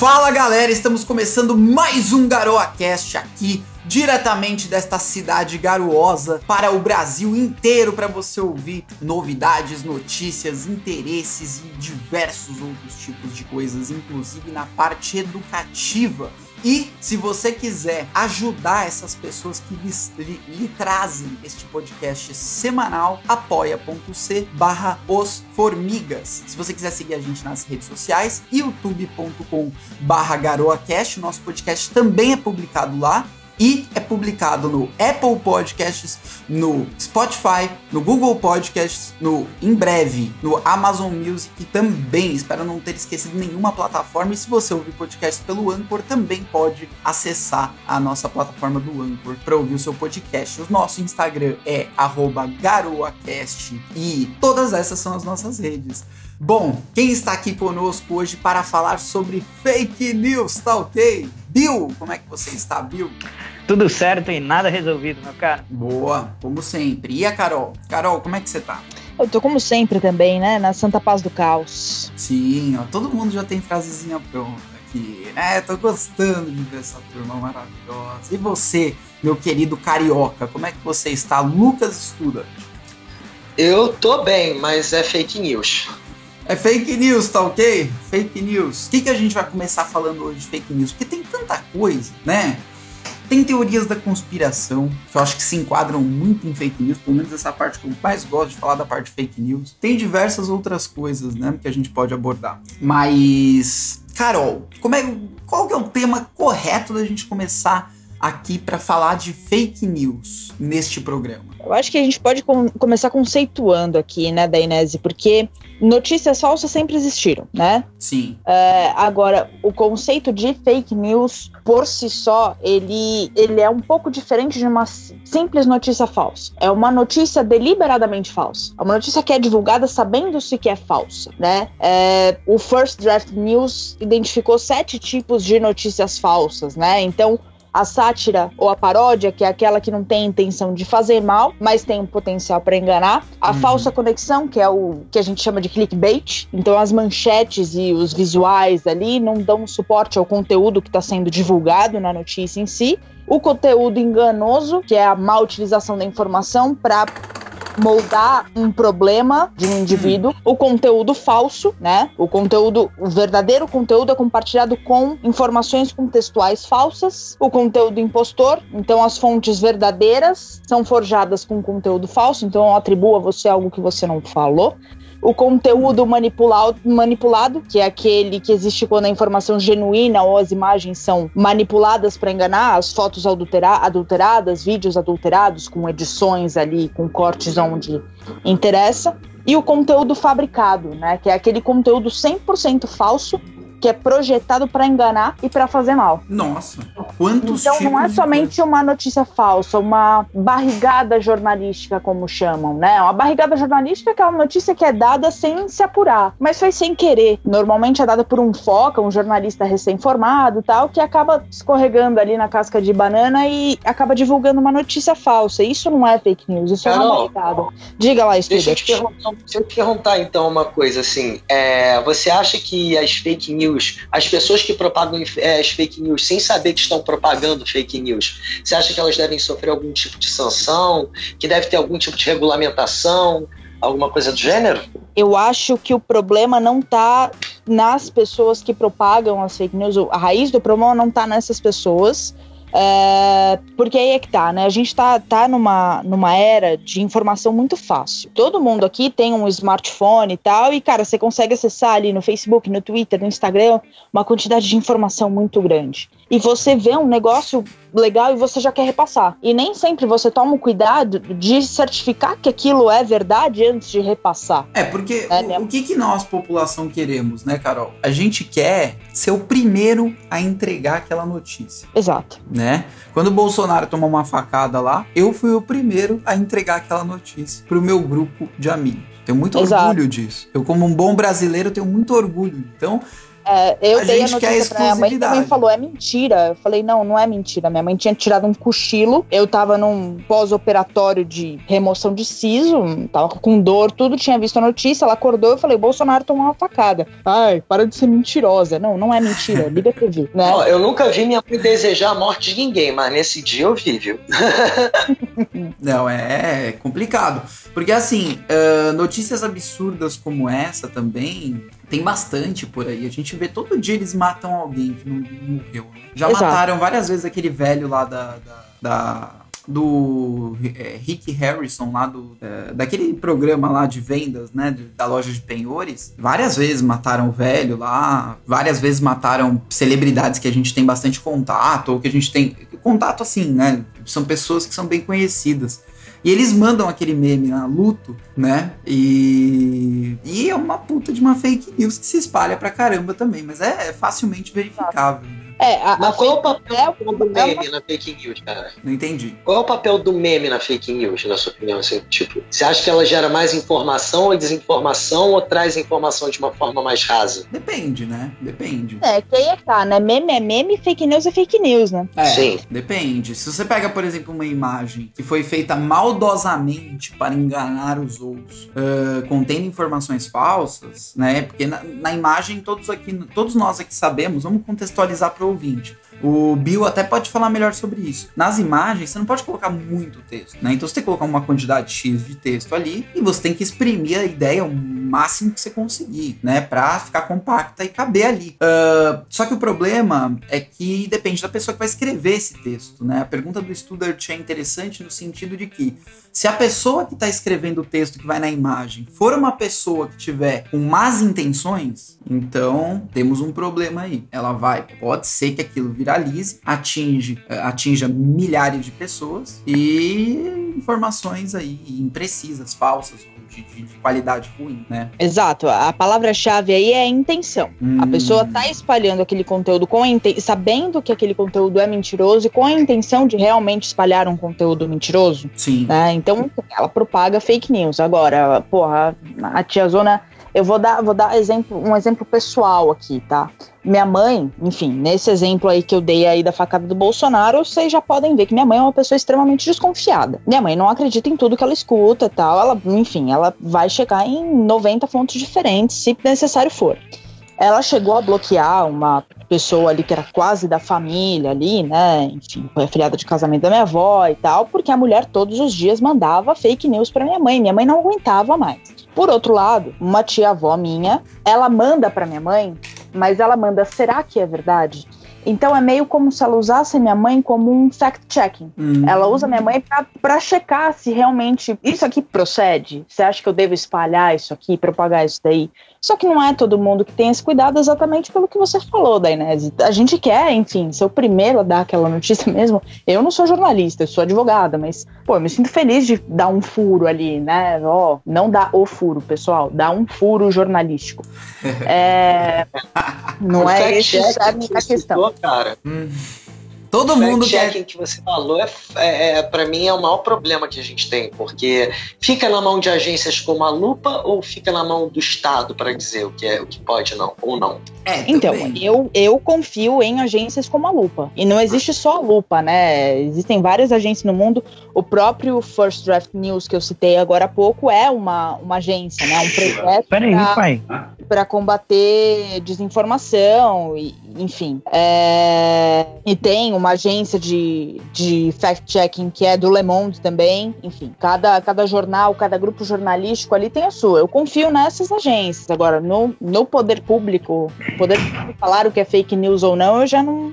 Fala galera, estamos começando mais um GaroaCast aqui, diretamente desta cidade garosa para o Brasil inteiro para você ouvir novidades, notícias, interesses e diversos outros tipos de coisas, inclusive na parte educativa. E se você quiser ajudar essas pessoas que lhes, lhe, lhe trazem este podcast semanal, apoia.c barra os formigas. Se você quiser seguir a gente nas redes sociais, youtube.com barra garoacast, nosso podcast também é publicado lá e é publicado no Apple Podcasts, no Spotify, no Google Podcasts, no em breve no Amazon Music também. Espero não ter esquecido nenhuma plataforma. E se você ouvir podcast pelo Anchor, também pode acessar a nossa plataforma do Anchor para ouvir o seu podcast. O nosso Instagram é @garoacast e todas essas são as nossas redes. Bom, quem está aqui conosco hoje para falar sobre fake news, tá ok? Bill, como é que você está, Bill? Tudo certo e nada resolvido, meu cara. Boa, como sempre. E a Carol? Carol, como é que você tá? Eu tô como sempre também, né? Na Santa Paz do Caos. Sim, ó, todo mundo já tem frasezinha pronta aqui, né? Tô gostando de ver essa turma maravilhosa. E você, meu querido carioca, como é que você está? Lucas Estuda. Eu tô bem, mas é fake news. É fake news, tá ok? Fake news. O que, que a gente vai começar falando hoje de fake news? Porque tem tanta coisa, né? Tem teorias da conspiração, que eu acho que se enquadram muito em fake news, pelo menos essa parte que eu mais gosto de falar da parte de fake news. Tem diversas outras coisas, né, que a gente pode abordar. Mas, Carol, como é, qual que é o tema correto da gente começar aqui para falar de fake news neste programa? Eu acho que a gente pode com começar conceituando aqui, né, da Inese, porque notícias falsas sempre existiram, né? Sim. É, agora, o conceito de fake news por si só, ele, ele é um pouco diferente de uma simples notícia falsa. É uma notícia deliberadamente falsa. É uma notícia que é divulgada sabendo-se que é falsa, né? É, o First Draft News identificou sete tipos de notícias falsas, né? Então, a sátira ou a paródia, que é aquela que não tem intenção de fazer mal, mas tem um potencial para enganar. A uhum. falsa conexão, que é o que a gente chama de clickbait. Então as manchetes e os visuais ali não dão suporte ao conteúdo que está sendo divulgado na notícia em si. O conteúdo enganoso, que é a má utilização da informação para moldar um problema de um indivíduo, o conteúdo falso, né? O conteúdo, o verdadeiro conteúdo é compartilhado com informações contextuais falsas, o conteúdo impostor, então as fontes verdadeiras são forjadas com conteúdo falso, então atribua a você algo que você não falou o conteúdo manipulado, manipulado, que é aquele que existe quando a informação genuína ou as imagens são manipuladas para enganar, as fotos adultera adulteradas, vídeos adulterados com edições ali, com cortes onde interessa, e o conteúdo fabricado, né, que é aquele conteúdo 100% falso que é projetado para enganar e para fazer mal. Nossa, quantos Então não é somente uma notícia falsa, uma barrigada jornalística, como chamam, né? Uma barrigada jornalística é aquela notícia que é dada sem se apurar, mas foi sem querer. Normalmente é dada por um foca, um jornalista recém-formado tal, que acaba escorregando ali na casca de banana e acaba divulgando uma notícia falsa. Isso não é fake news, isso Carol, é uma barrigada. Diga lá, Estudante. Deixa eu te perguntar, deixa eu te perguntar então uma coisa assim. É, você acha que as fake news news, as pessoas que propagam é, as fake news sem saber que estão propagando fake news, você acha que elas devem sofrer algum tipo de sanção, que deve ter algum tipo de regulamentação, alguma coisa do gênero? Eu acho que o problema não está nas pessoas que propagam as fake news, a raiz do problema não está nessas pessoas. É, porque aí é que tá, né? A gente tá, tá numa, numa era de informação muito fácil. Todo mundo aqui tem um smartphone e tal, e, cara, você consegue acessar ali no Facebook, no Twitter, no Instagram, uma quantidade de informação muito grande. E você vê um negócio legal e você já quer repassar. E nem sempre você toma o cuidado de certificar que aquilo é verdade antes de repassar. É, porque é, o, né? o, que, que nós, população, queremos, né, Carol? A gente quer ser o primeiro a entregar aquela notícia. Exato. Né? Quando o Bolsonaro tomou uma facada lá, eu fui o primeiro a entregar aquela notícia pro meu grupo de amigos. Tenho muito Exato. orgulho disso. Eu, como um bom brasileiro, tenho muito orgulho. Então, É, eu A dei a notícia pra minha mãe também falou, é mentira. Eu falei, não, não é mentira. Minha mãe tinha tirado um cochilo. Eu tava num pós-operatório de remoção de siso, tava com dor, tudo, tinha visto a notícia, ela acordou, eu falei, Bolsonaro tomou uma facada. Ai, para de ser mentirosa. Não, não é mentira, liga a TV, né? Ó, eu nunca vi minha mãe desejar a morte de ninguém, mas nesse dia eu vi, viu? Não, é, é complicado. Porque assim, ah, notícias absurdas como essa também tem bastante por aí. A gente vê todo dia eles matam alguém que não morreu. né? Já Exato. mataram várias vezes aquele velho lá da. da- da- do é, Rick Harrison lá do é, daquele programa lá de vendas né de- da loja de penhores várias vezes mataram o velho lá várias vezes mataram celebridades que a gente tem bastante contato ou que a gente tem contato assim né são pessoas que são bem conhecidas e eles mandam aquele meme na luto, né? E, e é uma puta de uma fake news que se espalha pra caramba também, mas é, é facilmente verificável. É, a, Mas a qual é o papel é do é meme na fake news, cara? Não entendi. Qual é o papel do meme na fake news, na sua opinião? Assim, tipo, você acha que ela gera mais informação ou desinformação ou traz informação de uma forma mais rasa? Depende, né? Depende. É, que aí é que tá, né? Meme é meme, fake news é fake news, né? É, Sim. Depende. Se você pega, por exemplo, uma imagem que foi feita maldosamente para enganar os outros, ah, contendo informações falsas, né? Porque na, na imagem todos aqui, todos nós aqui sabemos. Vamos contextualizar para o ouvinte. O Bill até pode falar melhor sobre isso. Nas imagens, você não pode colocar muito texto, né? Então você tem que colocar uma quantidade X de texto ali e você tem que exprimir a ideia o máximo que você conseguir, né? Pra ficar compacta e caber ali. Ah, só que o problema é que depende da pessoa que vai escrever esse texto, né? A pergunta do Studart é interessante no sentido de que se a pessoa que está escrevendo o texto que vai na imagem for uma pessoa que tiver com más intenções, então temos um problema aí. Ela vai, pode ser que aquilo viralize, atinge, eh, atinja milhares de pessoas e informações aí imprecisas, falsas, de, de- de qualidade ruim, né? Exato. A palavra-chave aí é intenção. A Hum. pessoa tá espalhando aquele conteúdo com a sabendo que aquele conteúdo é mentiroso e com a intenção de realmente espalhar um conteúdo mentiroso, Sim. né? Então ela propaga fake news. Agora, porra, a tia Zona, eu vou dar, vou dar exemplo, um exemplo pessoal aqui, tá? Minha mãe, enfim, nesse exemplo aí que eu dei aí da facada do Bolsonaro, vocês já podem ver que minha mãe é uma pessoa extremamente desconfiada. Minha mãe não acredita em tudo que ela escuta tal. Ela, enfim, ela vai chegar em 90 fontes diferentes, se necessário for. Ela chegou a bloquear uma pessoa ali que era quase da família ali, né? Enfim, foi afilhada de casamento da minha avó e tal, porque a mulher todos os dias mandava fake news pra minha mãe. Minha mãe não aguentava mais. Por outro lado, uma tia-avó minha, ela manda pra minha mãe, mas ela manda, será que é verdade? Então é meio como se ela usasse minha mãe como um fact-checking. Hum. Ela usa minha mãe pra checar se realmente isso aqui procede. Você acha que eu devo espalhar isso aqui, propagar isso daí? Só que não é todo mundo que tem esse cuidado exatamente pelo que você falou, Dainese. A gente quer, enfim, ser o primeiro a dar aquela notícia mesmo. Eu não sou jornalista, eu sou advogada, mas, pô, eu me sinto feliz de dar um furo ali, né? Ó, não dá o furo, pessoal, dá um furo jornalístico. É, não é cerne que da você questão. citou, cara. Hum. Todo mundo quer. fact-checking que você falou é, é, é para mim é o maior problema que a gente tem, porque fica na mão de agências como a Lupa ou fica na mão do Estado para dizer o que é o que pode não ou não. É, Então, também. eu, eu confio em agências como a Lupa. E não existe só a Lupa, né? Existem várias agências no mundo. O próprio First Draft News que eu citei agora há pouco é uma, uma agência, né? Um projeto para combater desinformação, e, enfim. É, e tem uma agência de, de fact-checking que é do Le Monde também. Enfim, cada, cada jornal, cada grupo jornalístico ali tem a sua. Eu confio nessas agências. Agora, no, no poder público, poder público falar o que é fake news ou não, eu já não.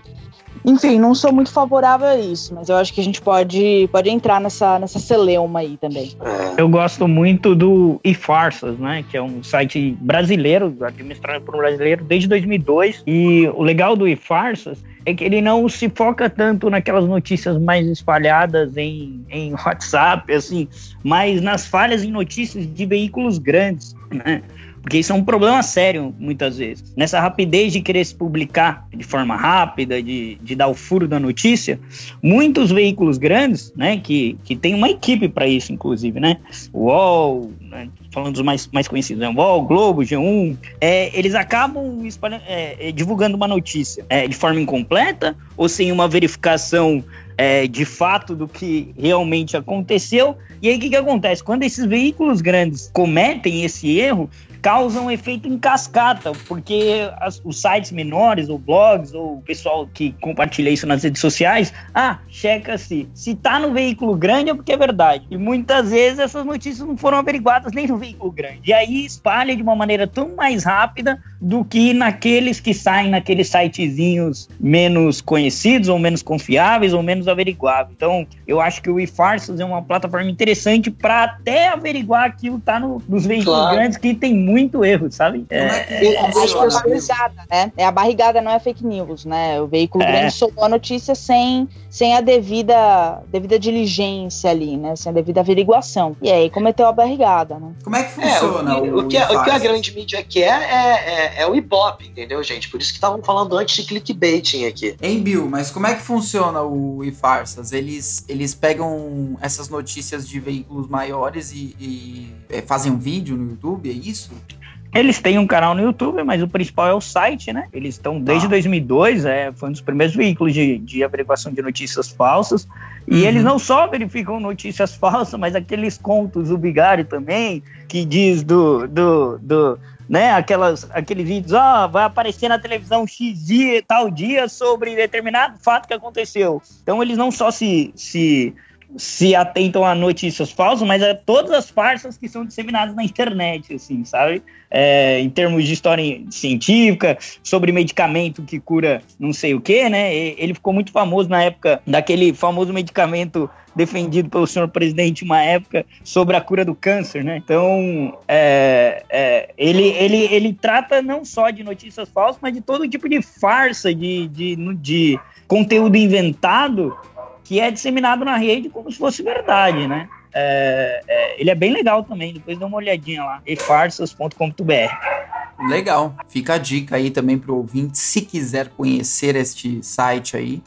Enfim, não sou muito favorável a isso, mas eu acho que a gente pode, pode entrar nessa, nessa celeuma aí também. É. Eu gosto muito do eFarsas, né? Que é um site brasileiro, administrado por um brasileiro desde 2002. E o legal do eFarsas é que ele não se foca tanto naquelas notícias mais espalhadas em, em WhatsApp, assim, mas nas falhas em notícias de veículos grandes, né? Porque isso é um problema sério, muitas vezes. Nessa rapidez de querer se publicar de forma rápida, de, de dar o furo da notícia, muitos veículos grandes, né, que, que tem uma equipe para isso, inclusive, né? O UOL, né, falando dos mais, mais conhecidos, né? UOL, Globo, G1, é, eles acabam é, é, divulgando uma notícia é, de forma incompleta ou sem uma verificação é, de fato do que realmente aconteceu. E aí o que, que acontece? Quando esses veículos grandes cometem esse erro, causa um efeito em cascata, porque as, os sites menores, ou blogs, ou o pessoal que compartilha isso nas redes sociais, ah, checa-se. Se tá no veículo grande é porque é verdade. E muitas vezes essas notícias não foram averiguadas nem no veículo grande. E aí espalha de uma maneira tão mais rápida do que naqueles que saem naqueles sitezinhos menos conhecidos, ou menos confiáveis, ou menos averiguáveis. Então, eu acho que o eFarsas é uma plataforma interessante para até averiguar aquilo que tá no, nos veículos claro. grandes que tem muito erro, sabe? É, é, é, é, a barrigada, né? É a barrigada, não é fake news, né? O veículo é. grande soltou a notícia sem, sem a devida, devida diligência ali, né? Sem a devida averiguação. E aí cometeu a barrigada, né? Como é que funciona? É, o, o, o, que, o, que, a grande mídia quer é, é, o Ibope, entendeu, gente? Por isso que estavam falando antes de clickbaiting aqui. Hein, Bill, mas como é que funciona o e-farsas? Eles, eles pegam essas notícias de veículos maiores e, e fazem um vídeo no YouTube, é isso? Eles têm um canal no YouTube, mas o principal é o site, né? Eles estão desde ah. 2002, é, foi um dos primeiros veículos de, de averiguação de notícias falsas. E uhum. eles não só verificam notícias falsas, mas aqueles contos do Bigari também, que diz do, do, do né, aquelas, aqueles vídeos, oh, vai aparecer na televisão X dia, tal dia sobre determinado fato que aconteceu. Então eles não só se, se se atentam a notícias falsas, mas a todas as farsas que são disseminadas na internet, assim, sabe? É, em termos de história científica, sobre medicamento que cura não sei o que, né? Ele ficou muito famoso na época daquele famoso medicamento defendido pelo senhor presidente uma época sobre a cura do câncer, né? Então, é, é, ele, ele, ele trata não só de notícias falsas, mas de todo tipo de farsa, de, de, de conteúdo inventado que é disseminado na rede como se fosse verdade, né? É, é, ele é bem legal também, depois dá uma olhadinha lá, efarsas.com.br. Legal, fica a dica aí também para o ouvinte, se quiser conhecer este site aí,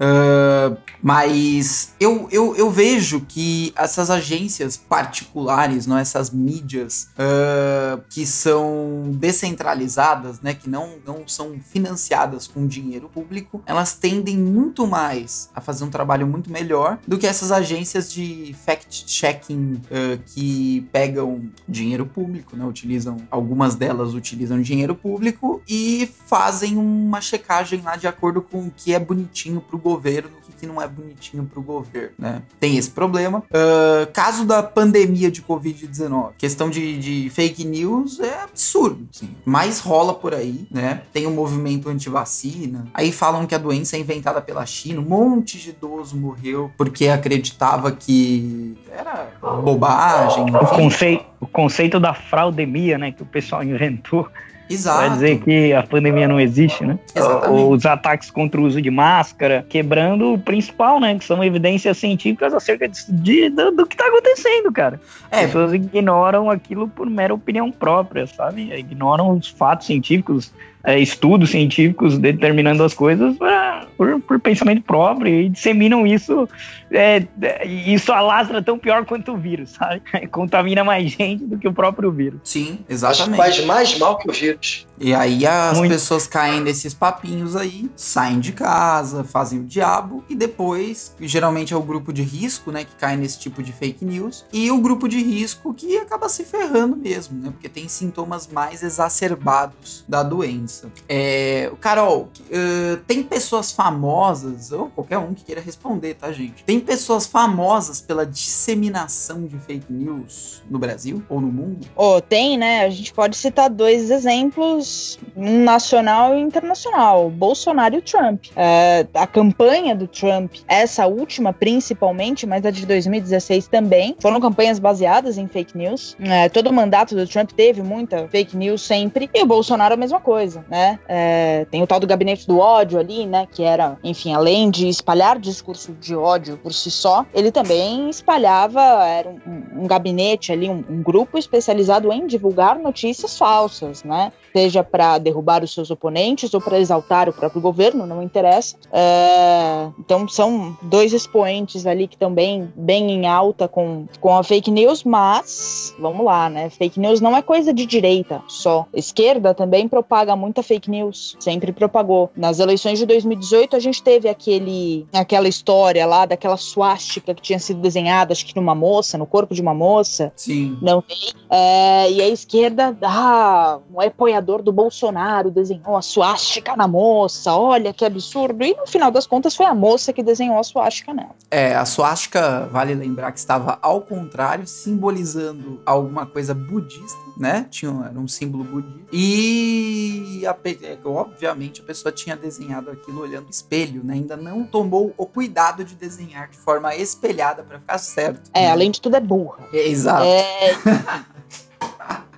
Uh, mas eu, eu, eu vejo que essas agências particulares, não essas mídias uh, que são descentralizadas, né, que não, não são financiadas com dinheiro público, elas tendem muito mais a fazer um trabalho muito melhor do que essas agências de fact-checking uh, que pegam dinheiro público, né, utilizam, algumas delas utilizam dinheiro público e fazem uma checagem lá de acordo com o que é bonitinho para o governo o que não é bonitinho para o governo, né? Tem esse problema. Uh, caso da pandemia de Covid-19, questão de, de, fake news é absurdo, assim. Mas rola por aí, né? Tem o um movimento anti-vacina. Aí falam que a doença é inventada pela China. Um monte de idoso morreu porque acreditava que era bobagem. O conceito, o conceito da fraudemia, né? Que o pessoal inventou Exato. Vai dizer que a pandemia não existe, né? Exatamente. Os ataques contra o uso de máscara, quebrando o principal, né? Que são evidências científicas acerca de, de do, do, que tá acontecendo, cara. É. As pessoas ignoram aquilo por mera opinião própria, sabe? Ignoram os fatos científicos, é, estudos científicos determinando as coisas pra, por, por, pensamento próprio e disseminam isso. É, isso alastra tão pior quanto o vírus, sabe? Contamina mais gente do que o próprio vírus. Sim, exatamente. Faz mais mal que o vírus. E aí as Muito. pessoas caem nesses papinhos aí, saem de casa, fazem o diabo e depois, geralmente é o grupo de risco, né, que cai nesse tipo de fake news, e o grupo de risco que acaba se ferrando mesmo, né, porque tem sintomas mais exacerbados da doença. É, Carol, uh, tem pessoas famosas, ou qualquer um que queira responder, tá, gente? Tem pessoas famosas pela disseminação de fake news no Brasil ou no mundo? Oh, tem, né? A gente pode citar dois exemplos nacional e internacional, Bolsonaro e Trump. É, a campanha do Trump, essa última principalmente, mas a de 2016 também, foram campanhas baseadas em fake news. É, todo o mandato do Trump teve muita fake news sempre, e o Bolsonaro a mesma coisa. Caso, né? É, tem o tal do gabinete do ódio ali, né? Que era, enfim, além de espalhar discurso de ódio por si só, ele também espalhava, era um, um gabinete ali, um, um grupo especializado em divulgar notícias falsas, né? Seja para derrubar os seus oponentes ou para exaltar o próprio governo, não interessa. É, então são dois expoentes ali que estão bem, em alta com, com a fake news, mas vamos lá, né? Fake news não é coisa de direita só. Esquerda também propaga muita fake news, sempre propagou. Nas eleições de 2018 a gente teve aquele, aquela história lá daquela suástica que tinha sido desenhada, acho que numa moça, no corpo de uma moça. Sim. Não tem. É, e a esquerda, ah, um apoiador do Bolsonaro desenhou a suástica na moça, olha que absurdo. E no final das contas foi a moça que desenhou a suástica nela. É, a suástica, vale lembrar que estava ao contrário, simbolizando alguma coisa budista, né? Tinha, era um símbolo budista. E, a, é, obviamente, a pessoa tinha desenhado aquilo olhando o espelho, né? Ainda não tomou o cuidado de desenhar de forma espelhada para ficar certo. É, né? além de tudo é burra. É, exato. É,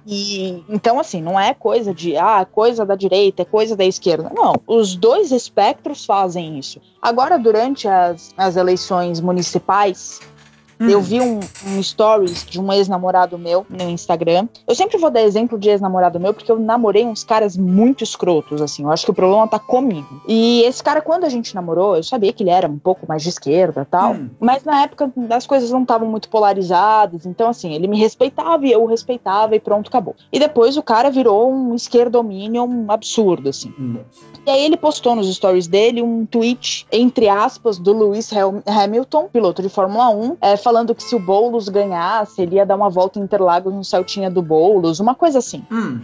E então, assim, não é coisa de ah, coisa da direita, é coisa da esquerda. Não, os dois espectros fazem isso. Agora, durante as, as eleições municipais, Hum. eu vi um, um stories de um ex-namorado meu no Instagram. Eu sempre vou dar exemplo de ex-namorado meu, porque eu namorei uns caras muito escrotos, assim. Eu acho que o problema tá comigo. E esse cara, quando a gente namorou, eu sabia que ele era um pouco mais de esquerda tal. Hum. Mas na época as coisas não estavam muito polarizadas. Então, assim, ele me respeitava e eu o respeitava e pronto, acabou. E depois o cara virou um esquerdominion absurdo, assim. Hum. E aí ele postou nos stories dele um tweet, entre aspas, do Lewis Ham- Hamilton, piloto de Fórmula 1, é, falando que se o Boulos ganhasse, ele ia dar uma volta em Interlagos no Celtinha do Boulos, uma coisa assim. Hum.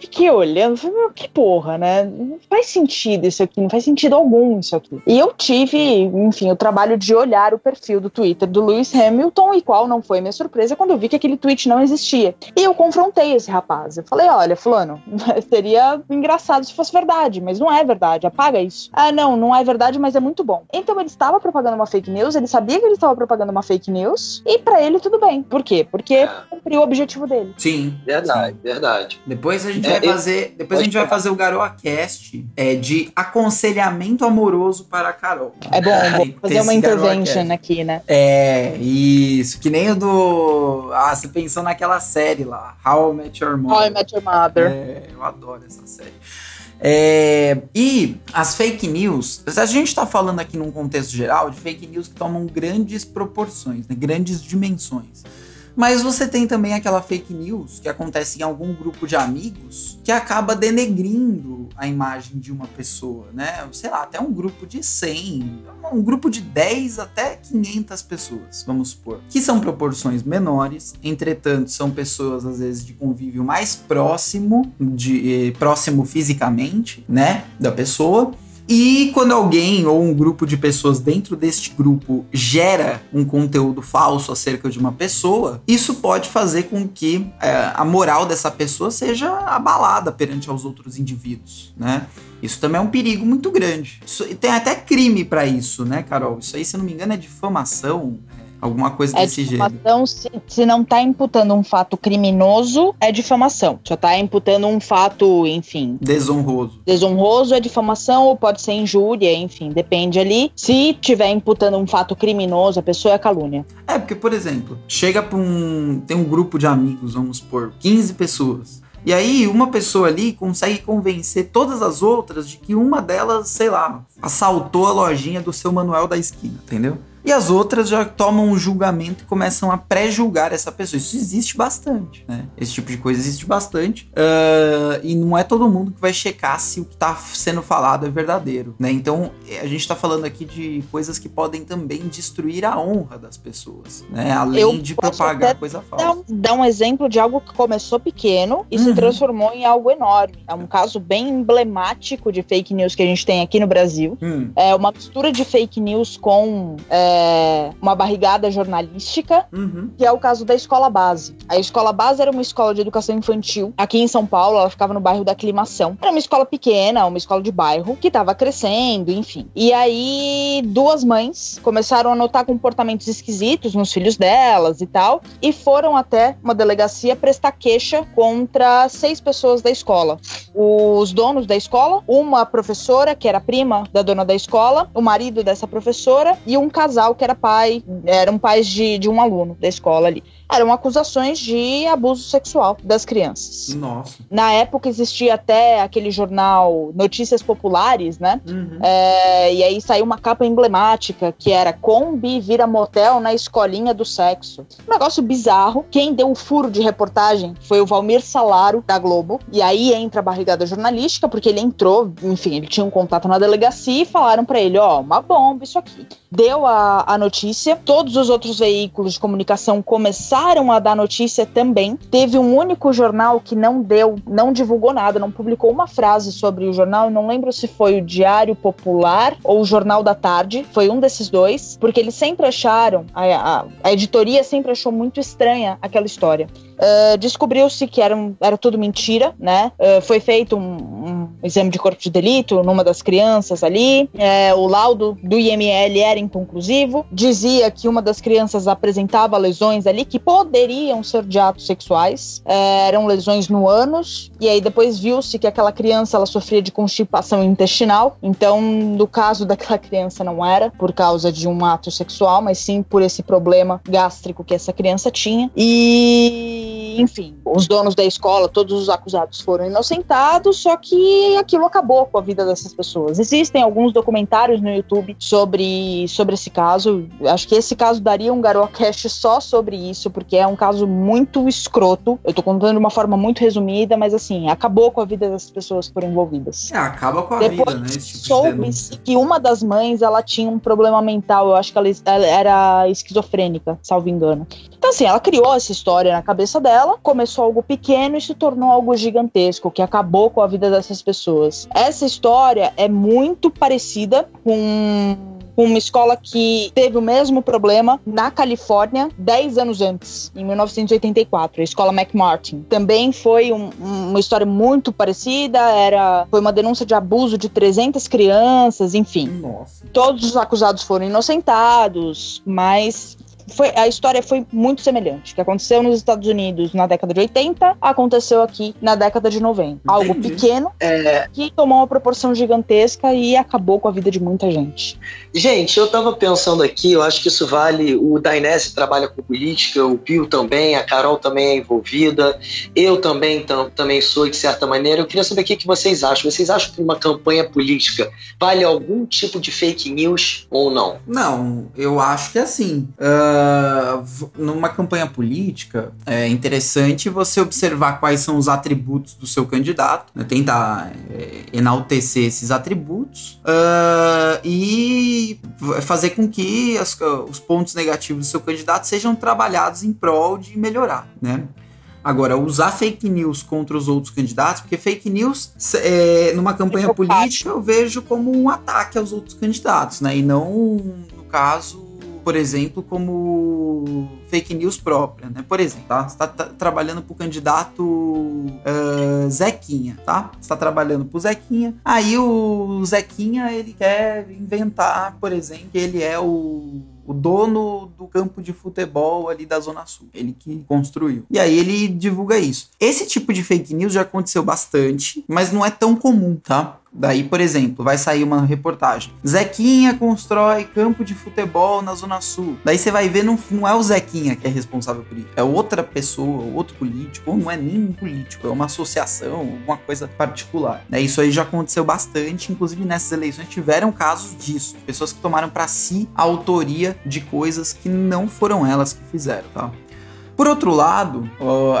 Fiquei olhando, falei, meu, que porra, né? Não faz sentido isso aqui, não faz sentido algum isso aqui. E eu tive, enfim, o trabalho de olhar o perfil do Twitter do Lewis Hamilton, e qual não foi minha surpresa quando eu vi que aquele tweet não existia. E eu confrontei esse rapaz. Eu falei, olha, fulano, seria engraçado se fosse verdade, mas não é verdade, apaga isso. Ah, não, não é verdade, mas é muito bom. Então ele estava propagando uma fake news, ele sabia que ele estava propagando uma fake news, e pra ele tudo bem. Por quê? Porque cumpriu o objetivo dele. Sim. Verdade, verdade. Depois a gente É, vai eu- fazer, depois a gente vai fazer o GaroaCast é, de aconselhamento amoroso para a Carol. É bom, Aí vou fazer uma intervention aqui, né? É, isso, que nem o do. Ah, você pensou naquela série lá, How I Met Your Mother. How I Met Your Mother. É, eu adoro essa série. É, e as fake news, a gente está falando aqui num contexto geral de fake news que tomam grandes proporções, né, grandes dimensões. Mas você tem também aquela fake news que acontece em algum grupo de amigos que acaba denegrindo a imagem de uma pessoa, né? Sei lá, até um grupo de 100, um grupo de 10 até 500 pessoas, vamos supor. Que são proporções menores, entretanto, são pessoas às vezes de convívio mais próximo, de eh, próximo fisicamente, né, da pessoa. E quando alguém ou um grupo de pessoas dentro deste grupo gera um conteúdo falso acerca de uma pessoa, isso pode fazer com que é, a moral dessa pessoa seja abalada perante aos outros indivíduos, né? Isso também é um perigo muito grande. Isso- tem até crime pra isso, né, Carol? Isso aí, se não me engano, é difamação, é, alguma coisa É desse jeito. difamação, se, se não tá imputando um fato criminoso, é difamação. Só tá imputando um fato, enfim, Desonroso. desonroso, é difamação, ou pode ser injúria, enfim, depende ali. Se tiver imputando um fato criminoso, a pessoa é calúnia. É, porque, por exemplo, chega pra um. Tem um grupo de amigos, vamos supor, 15 pessoas. E aí, uma pessoa ali consegue convencer todas as outras de que uma delas, sei lá, assaltou a lojinha do seu Manuel da esquina, entendeu? E as outras já tomam um julgamento e começam a pré-julgar essa pessoa. Isso existe bastante, né? Esse tipo de coisa existe bastante. Ah, e não é todo mundo que vai checar se o que tá sendo falado é verdadeiro, né? Então, a gente tá falando aqui de coisas que podem também destruir a honra das pessoas, né? Além Eu de propagar coisa falsa. um, dá um exemplo de algo que começou pequeno e se Uhum. transformou em algo enorme. É um caso bem emblemático de fake news que a gente tem aqui no Brasil. Hum, É uma mistura de fake news com é, é, uma barrigada jornalística, Uhum. que é o caso da escola base. A escola base era uma escola de educação infantil aqui em São Paulo, ela ficava no bairro da Aclimação. Era uma escola pequena, uma escola de bairro, que estava crescendo, enfim. E aí, duas mães começaram a notar comportamentos esquisitos nos filhos delas e tal, e foram até uma delegacia prestar queixa contra seis pessoas da escola. Os donos da escola, uma professora, que era prima da dona da escola, o marido dessa professora e um casal que era pai, eram pais de, de um aluno da escola ali. Eram acusações de abuso sexual das crianças. Nossa. Na época existia até aquele jornal Notícias Populares, né? Uhum. É, e aí saiu uma capa emblemática que era Kombi vira motel na escolinha do sexo. Um negócio bizarro. Quem deu o furo de reportagem foi o Valmir Salaro, da Globo. E aí entra a barrigada jornalística, porque ele entrou, enfim, ele tinha um contato na delegacia e falaram pra ele: ó, uma bomba isso aqui. Deu a, a notícia, todos os outros veículos de comunicação começaram a dar notícia também. Teve um único jornal que não deu, não divulgou nada, não publicou uma frase sobre o jornal. Não lembro se foi o Diário Popular ou o Jornal da Tarde. Foi um desses dois, porque eles sempre acharam, a, a, a editoria sempre achou muito estranha aquela história. Uh, Descobriu-se que era, um- era tudo mentira, né? Uh, foi feito um, um exame de corpo de delito numa das crianças ali. É, o laudo do IML era inconclusivo. Dizia que uma das crianças apresentava lesões ali que poderiam ser de atos sexuais. É, eram lesões no ânus. E aí depois viu-se que aquela criança ela sofria de constipação intestinal. Então, no caso daquela criança, não era por causa de um ato sexual, mas sim por esse problema gástrico que essa criança tinha. E, enfim, os donos da escola, todos os acusados foram inocentados, só que aquilo acabou com a vida dessas pessoas. Existem alguns documentários no YouTube sobre, sobre esse caso. Acho que esse caso daria um Garocast só sobre isso, porque é um caso muito escroto. Eu tô contando de uma forma muito resumida, mas assim, acabou com a vida dessas pessoas que foram envolvidas. É, acaba com a Depois vida, né? Tipo soube-se que uma das mães ela tinha um problema mental, eu acho que ela, ela era esquizofrênica, salvo engano. Então, assim, ela criou essa história na cabeça dela, começou algo pequeno e se tornou algo gigantesco, que acabou com a vida dessas pessoas. Essa história é muito parecida com uma escola que teve o mesmo problema na Califórnia 10 anos antes, em 1984, a escola McMartin. Também foi um- um- uma história muito parecida, era foi uma denúncia de abuso de 300 crianças, enfim. Nossa. Todos os acusados foram inocentados, mas foi, a história foi muito semelhante. O que aconteceu nos Estados Unidos na década de 80, aconteceu aqui na década de 90. Algo Entendi. pequeno É, que tomou uma proporção gigantesca e acabou com a vida de muita gente. Gente, eu tava pensando aqui, eu acho que isso vale. O Dainese trabalha com política, o Bill também, a Carol também é envolvida, eu também, tam- também sou, de certa maneira. Eu queria saber o que, que vocês acham. Vocês acham que uma campanha política vale algum tipo de fake news ou não? Não, eu acho que assim, ah, v- numa campanha política, é interessante você observar quais são os atributos do seu candidato, né, tentar é, enaltecer esses atributos ah, e fazer com que as- os pontos negativos do seu candidato sejam trabalhados em prol de melhorar, né? Agora, usar fake news contra os outros candidatos, porque fake news, é, numa campanha política, eu vejo como um ataque aos outros candidatos, né? E não, no caso, por exemplo, como fake news própria, né? Por exemplo, tá? Você tá, tá trabalhando pro candidato ah, Zequinha, tá? Você tá trabalhando pro Zequinha, aí o Zequinha, ele quer inventar, por exemplo, que ele é o o dono do campo de futebol ali da Zona Sul. Ele que construiu. E aí ele divulga isso. Esse tipo de fake news já aconteceu bastante, mas não é tão comum, tá? Daí, por exemplo, vai sair uma reportagem. Zequinha constrói campo de futebol na Zona Sul. Daí você vai ver, não, não é o Zequinha que é responsável por isso. É outra pessoa, outro político, ou não é nem um político, é uma associação, alguma coisa particular. Né? Isso aí já aconteceu bastante, inclusive nessas eleições tiveram casos disso. Pessoas que tomaram para si a autoria de coisas que não foram elas que fizeram, tá? Por outro lado,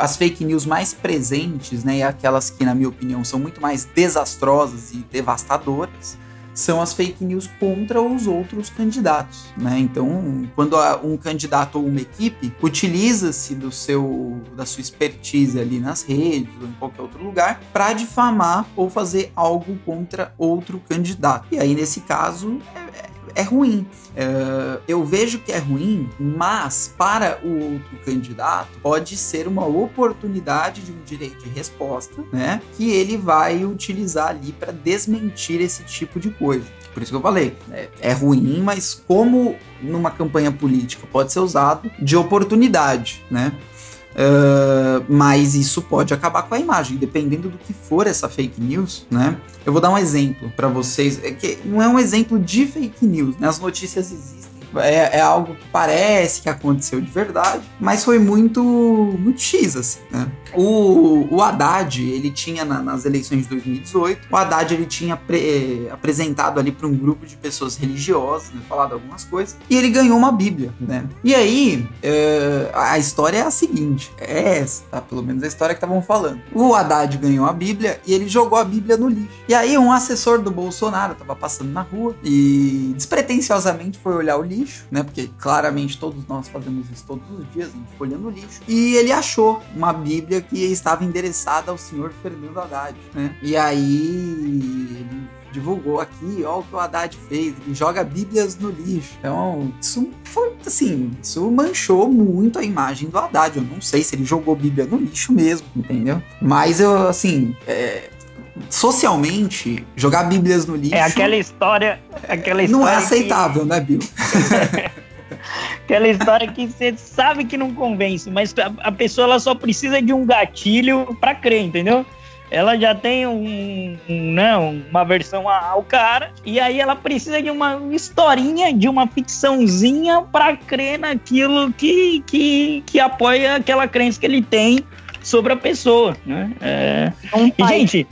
as fake news mais presentes, né, e aquelas que, na minha opinião, são muito mais desastrosas e devastadoras, são as fake news contra os outros candidatos, né? Então, quando um candidato ou uma equipe utiliza-se do seu da sua expertise ali nas redes ou em qualquer outro lugar para difamar ou fazer algo contra outro candidato. E aí nesse caso é, é ruim. Uh, eu vejo que é ruim, mas para o outro candidato pode ser uma oportunidade de um direito de resposta, né? Que ele vai utilizar ali para desmentir esse tipo de coisa. Por isso que eu falei, é, é ruim, mas como numa campanha política pode ser usado de oportunidade, né? Uh, mas isso pode acabar com a imagem, dependendo do que for essa fake news, né? Eu vou dar um exemplo para vocês, é que não é um exemplo de fake news, né? As notícias existem é, é, algo que parece que aconteceu de verdade, mas foi muito, muito X, assim, né? O, o Haddad, ele tinha na, nas eleições de 2018, o Haddad ele tinha pre, apresentado ali para um grupo de pessoas religiosas, né, falado algumas coisas, e ele ganhou uma Bíblia, né? E aí, é, a história é a seguinte, é essa, tá? Pelo menos a história que estavam falando. O Haddad ganhou a Bíblia e ele jogou a Bíblia no lixo. E aí um assessor do Bolsonaro estava passando na rua e despretensiosamente foi olhar o lixo né? Porque claramente todos nós fazemos isso todos os dias, a gente olhando o lixo. E ele achou uma Bíblia que estava endereçada ao senhor Fernando Haddad, né? E aí ele divulgou aqui, ó o que o Haddad fez, ele joga bíblias no lixo. Então, isso foi assim, isso manchou muito a imagem do Haddad. Eu não sei se ele jogou bíblia no lixo mesmo, entendeu? Mas eu, assim, é, socialmente, jogar bíblias no lixo. É aquela história. Aquela história não é aceitável, que... né, Bill? aquela história que você sabe que não convence, mas a, pessoa ela só precisa de um gatilho para crer, entendeu? Ela já tem um, um não, uma versão ao cara, e aí ela precisa de uma historinha, de uma ficçãozinha para crer naquilo que, que, que apoia aquela crença que ele tem sobre a pessoa, né? É... Um e, gente,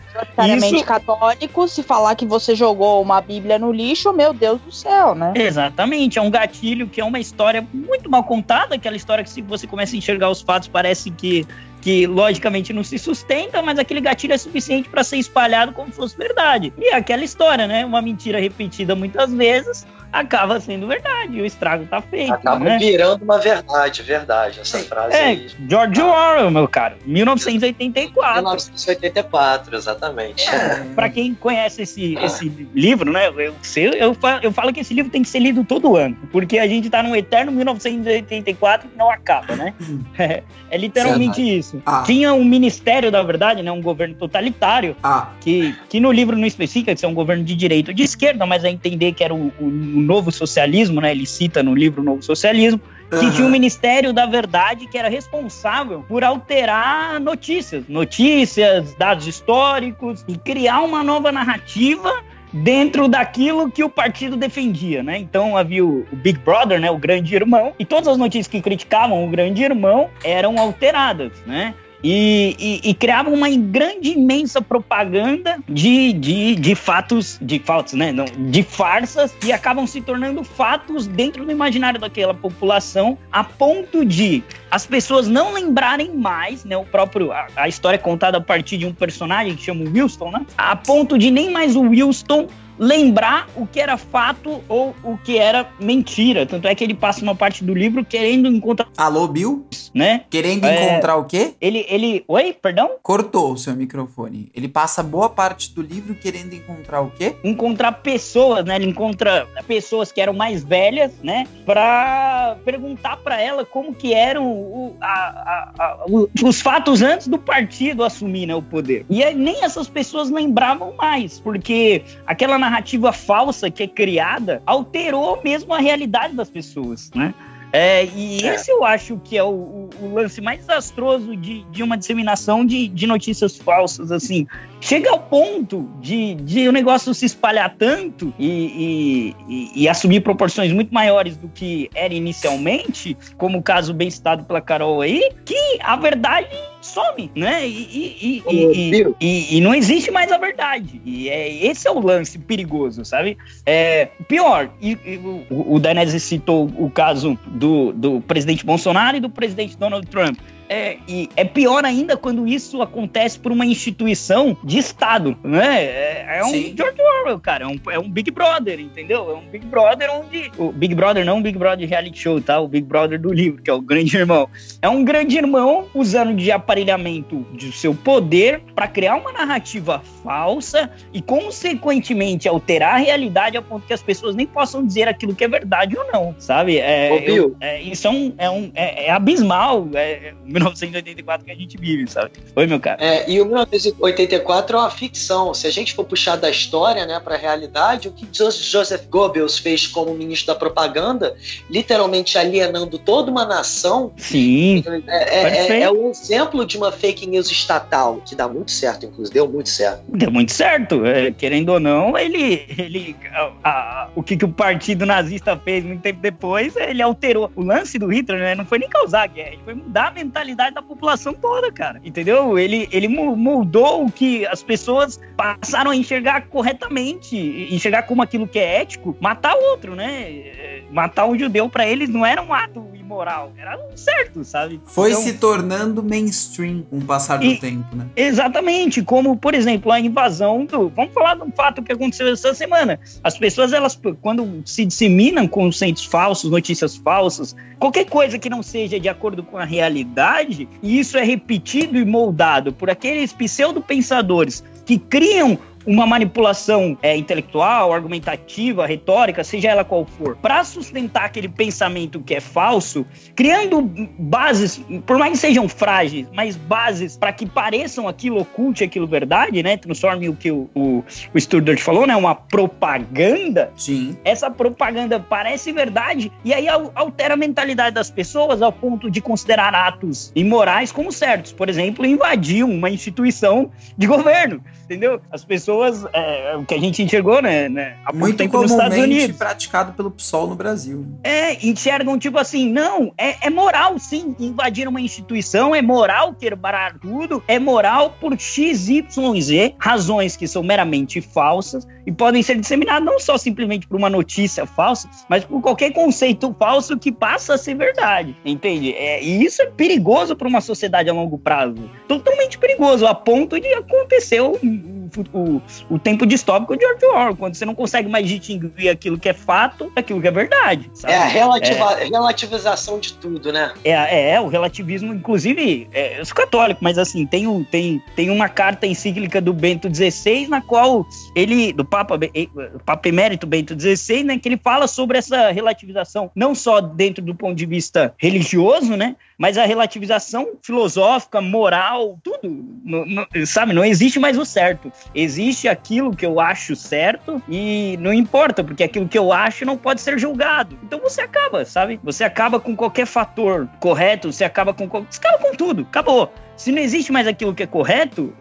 isso... católico, se falar que você jogou uma Bíblia no lixo, meu Deus do céu, né? Exatamente, é um gatilho que é uma história muito mal contada, aquela história que se você começa a enxergar os fatos parece que que logicamente não se sustenta, mas aquele gatilho é suficiente para ser espalhado como se fosse verdade. E é aquela história, né? Uma mentira repetida muitas vezes acaba sendo verdade, o estrago tá feito. Acaba né? virando uma verdade, verdade. Essa frase é, aí. George Orwell, meu caro, 1984. 1984, exatamente. É, para quem conhece esse, esse livro, né? Eu, eu, eu falo que esse livro tem que ser lido todo ano, porque a gente tá num eterno 1984 que não acaba, né? É, é literalmente isso. Ah. Tinha um ministério, da verdade, né? Um governo totalitário, ah. que, que no livro não especifica que é um governo de direita ou de esquerda, mas a entender que era o, o novo socialismo, né? Ele cita no livro Novo Socialismo, que uhum. tinha um Ministério da Verdade que era responsável por alterar notícias, notícias, dados históricos e criar uma nova narrativa dentro daquilo que o partido defendia, né? Então havia o, Big Brother, né, o grande irmão, e todas as notícias que criticavam o grande irmão eram alteradas, né? E, e, e, criavam uma grande, imensa propaganda de, de, de fatos, de fatos, né? Não, de farsas que acabam se tornando fatos dentro do imaginário daquela população, a ponto de as pessoas não lembrarem mais, né? O próprio a, a história é contada a partir de um personagem que chama Wilson, né? A ponto de nem mais o Wilson lembrar o que era fato ou o que era mentira. Tanto é que ele passa uma parte do livro querendo encontrar. Alô, Bill? Né? Querendo é... encontrar o quê? Ele, ele. Oi, perdão? Cortou o seu microfone. Ele passa boa parte do livro querendo encontrar o quê? Encontrar pessoas, né? Ele encontra pessoas que eram mais velhas, né? Pra perguntar para ela como que eram o, a, a, a, os fatos antes do partido assumir né, o poder. E aí, nem essas pessoas lembravam mais, porque aquela narrativa falsa que é criada alterou mesmo a realidade das pessoas, né? É, e é. esse eu acho que é o, o, o lance mais desastroso de, de uma disseminação de, de notícias falsas, assim. Chega ao ponto de, de o negócio se espalhar tanto e, e, e, assumir proporções muito maiores do que era inicialmente, como o caso bem citado pela Carol aí, que a verdade some, né? E, e, e, e, não existe mais a verdade. E é, esse é o lance perigoso, sabe? É, pior, e, o, o Danese citou o caso do, do presidente Bolsonaro e do presidente Donald Trump. É, e é pior ainda quando isso acontece por uma instituição de Estado, né? É, é um Sim. George Orwell, cara, é um, é um Big Brother, entendeu? É um Big Brother onde. O Big Brother não um Big Brother reality show, tá? O Big Brother do livro, que é o grande irmão. É um grande irmão usando de aparelhamento de seu poder para criar uma narrativa falsa e, consequentemente, alterar a realidade a ponto que as pessoas nem possam dizer aquilo que é verdade ou não, sabe? É, Ô, eu, é isso é, um, é, um, é, é abismal, é 1984 que a gente vive, sabe? Oi, meu cara. É, e o 1984 é uma ficção. Se a gente for puxar da história né, para a realidade, o que Joseph Goebbels fez como ministro da propaganda, literalmente alienando toda uma nação. Sim. É, é, é, é um exemplo de uma fake news estatal, que dá muito certo, inclusive, deu muito certo. Deu muito certo. É, querendo ou não, ele. ele a, a, o que, que o partido nazista fez muito tempo depois, ele alterou. O lance do Hitler né, não foi nem causar a guerra, ele foi mudar a mentalidade da população toda, cara. Entendeu? Ele, ele moldou o que as pessoas passaram a enxergar corretamente, enxergar como aquilo que é ético, matar outro, né? Matar um judeu para eles não era um ato imoral, era um certo, sabe? Foi então, se tornando mainstream com o passar do e, tempo, né? Exatamente, como, por exemplo, a invasão do. Vamos falar de um fato que aconteceu essa semana. As pessoas, elas, quando se disseminam conceitos falsos, notícias falsas, qualquer coisa que não seja de acordo com a realidade, e isso é repetido e moldado por aqueles pseudo-pensadores que criam uma manipulação é, intelectual, argumentativa, retórica, seja ela qual for, para sustentar aquele pensamento que é falso, criando bases, por mais que sejam frágeis, mas bases para que pareçam aquilo oculte, aquilo verdade, né? Transforme o que o, o, o falou, né? Uma propaganda. Sim. Essa propaganda parece verdade e aí altera a mentalidade das pessoas ao ponto de considerar atos imorais como certos. Por exemplo, invadir uma instituição de governo, entendeu? As pessoas pessoas, é, o que a gente enxergou, né, né há muito tempo nos Estados Unidos. praticado pelo PSOL no Brasil. É, enxergam tipo assim, não, é, é moral sim invadir uma instituição, é moral quebrar tudo, é moral por X, Y, Z, razões que são meramente falsas e podem ser disseminadas não só simplesmente por uma notícia falsa, mas por qualquer conceito falso que passa a ser verdade, entende? É, e isso é perigoso para uma sociedade a longo prazo, totalmente perigoso, a ponto de acontecer o, o, o tempo distópico de George Orwell, quando você não consegue mais distinguir aquilo que é fato daquilo que é verdade. Sabe? É a relativa, é, relativização de tudo, né? É, é, é o relativismo, inclusive, é, eu sou católico, mas assim, tem, um, tem, tem uma carta encíclica do Bento XVI, na qual ele, do Papa, Papa Emérito Bento XVI, né, que ele fala sobre essa relativização, não só dentro do ponto de vista religioso, né, mas a relativização filosófica, moral, tudo, não, não, sabe? Não existe mais o certo. Existe aquilo que eu acho certo e não importa, porque aquilo que eu acho não pode ser julgado. Então você acaba, sabe? Você acaba com qualquer fator correto, você acaba com. Você acaba com tudo, acabou. Se não existe mais aquilo que é correto,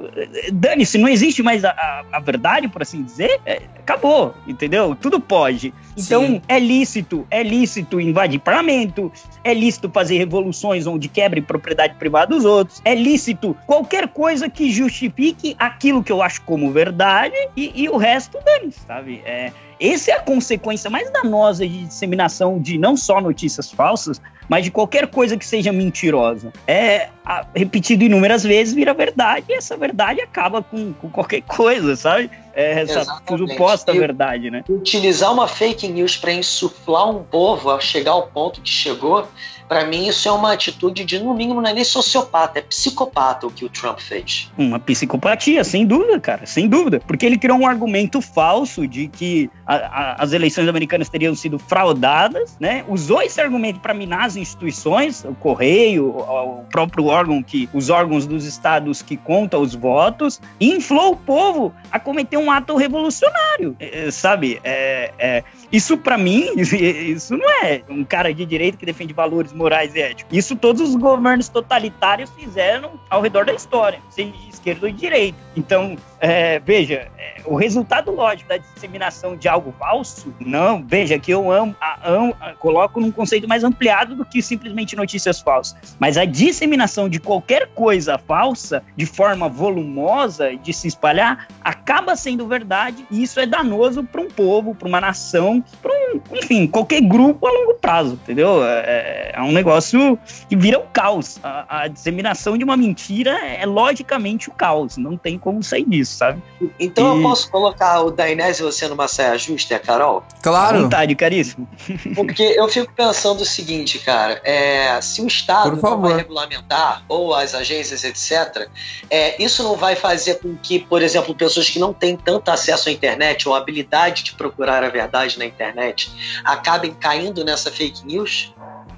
dane, se não existe mais a, a, a verdade, por assim dizer, é, acabou, entendeu? Tudo pode. Então, Sim. é lícito, é lícito invadir parlamento, é lícito fazer revoluções onde quebre propriedade privada dos outros, é lícito qualquer coisa que justifique aquilo que eu acho como verdade e, e o resto dane, sabe? É, essa é a consequência mais danosa de disseminação de não só notícias falsas, mas de qualquer coisa que seja mentirosa. É a, repetido inúmeras vezes, vira verdade, e essa verdade acaba com, com qualquer coisa, sabe? É essa Exatamente. suposta verdade, né? Utilizar uma fake news para insuflar um povo a chegar ao ponto que chegou para mim, isso é uma atitude de, no mínimo, não é nem sociopata, é psicopata o que o Trump fez. Uma psicopatia, sem dúvida, cara, sem dúvida. Porque ele criou um argumento falso de que a, a, as eleições americanas teriam sido fraudadas, né? Usou esse argumento para minar as instituições, o correio, o, o, próprio órgão que, os órgãos dos estados que contam os votos, e inflou o povo a cometer um ato revolucionário, é, sabe? É, é, isso para mim, isso não é um cara de direito que defende valores morais e éticos. Isso todos os governos totalitários fizeram ao redor da história, seja de esquerda ou de direita. Então, é, veja, é, o resultado lógico da disseminação de algo falso, não, veja que eu amo, a, amo a, coloco num conceito mais ampliado do que simplesmente notícias falsas. Mas a disseminação de qualquer coisa falsa de forma volumosa de se espalhar acaba sendo verdade e isso é danoso para um povo, para uma nação, para um enfim, qualquer grupo a longo prazo, entendeu? É, é um negócio que vira o caos. A, a, disseminação de uma mentira é logicamente o caos, não tem como sair disso, sabe? Então e... eu posso colocar o Dainese e você numa saia justa e a Carol? Claro. À vontade, caríssimo. Porque eu fico pensando o seguinte, cara, é, se o Estado não vai regulamentar, ou as agências, etc., é, isso não vai fazer com que, por exemplo, pessoas que não têm tanto acesso à internet ou habilidade de procurar a verdade na internet acabem caindo nessa fake news?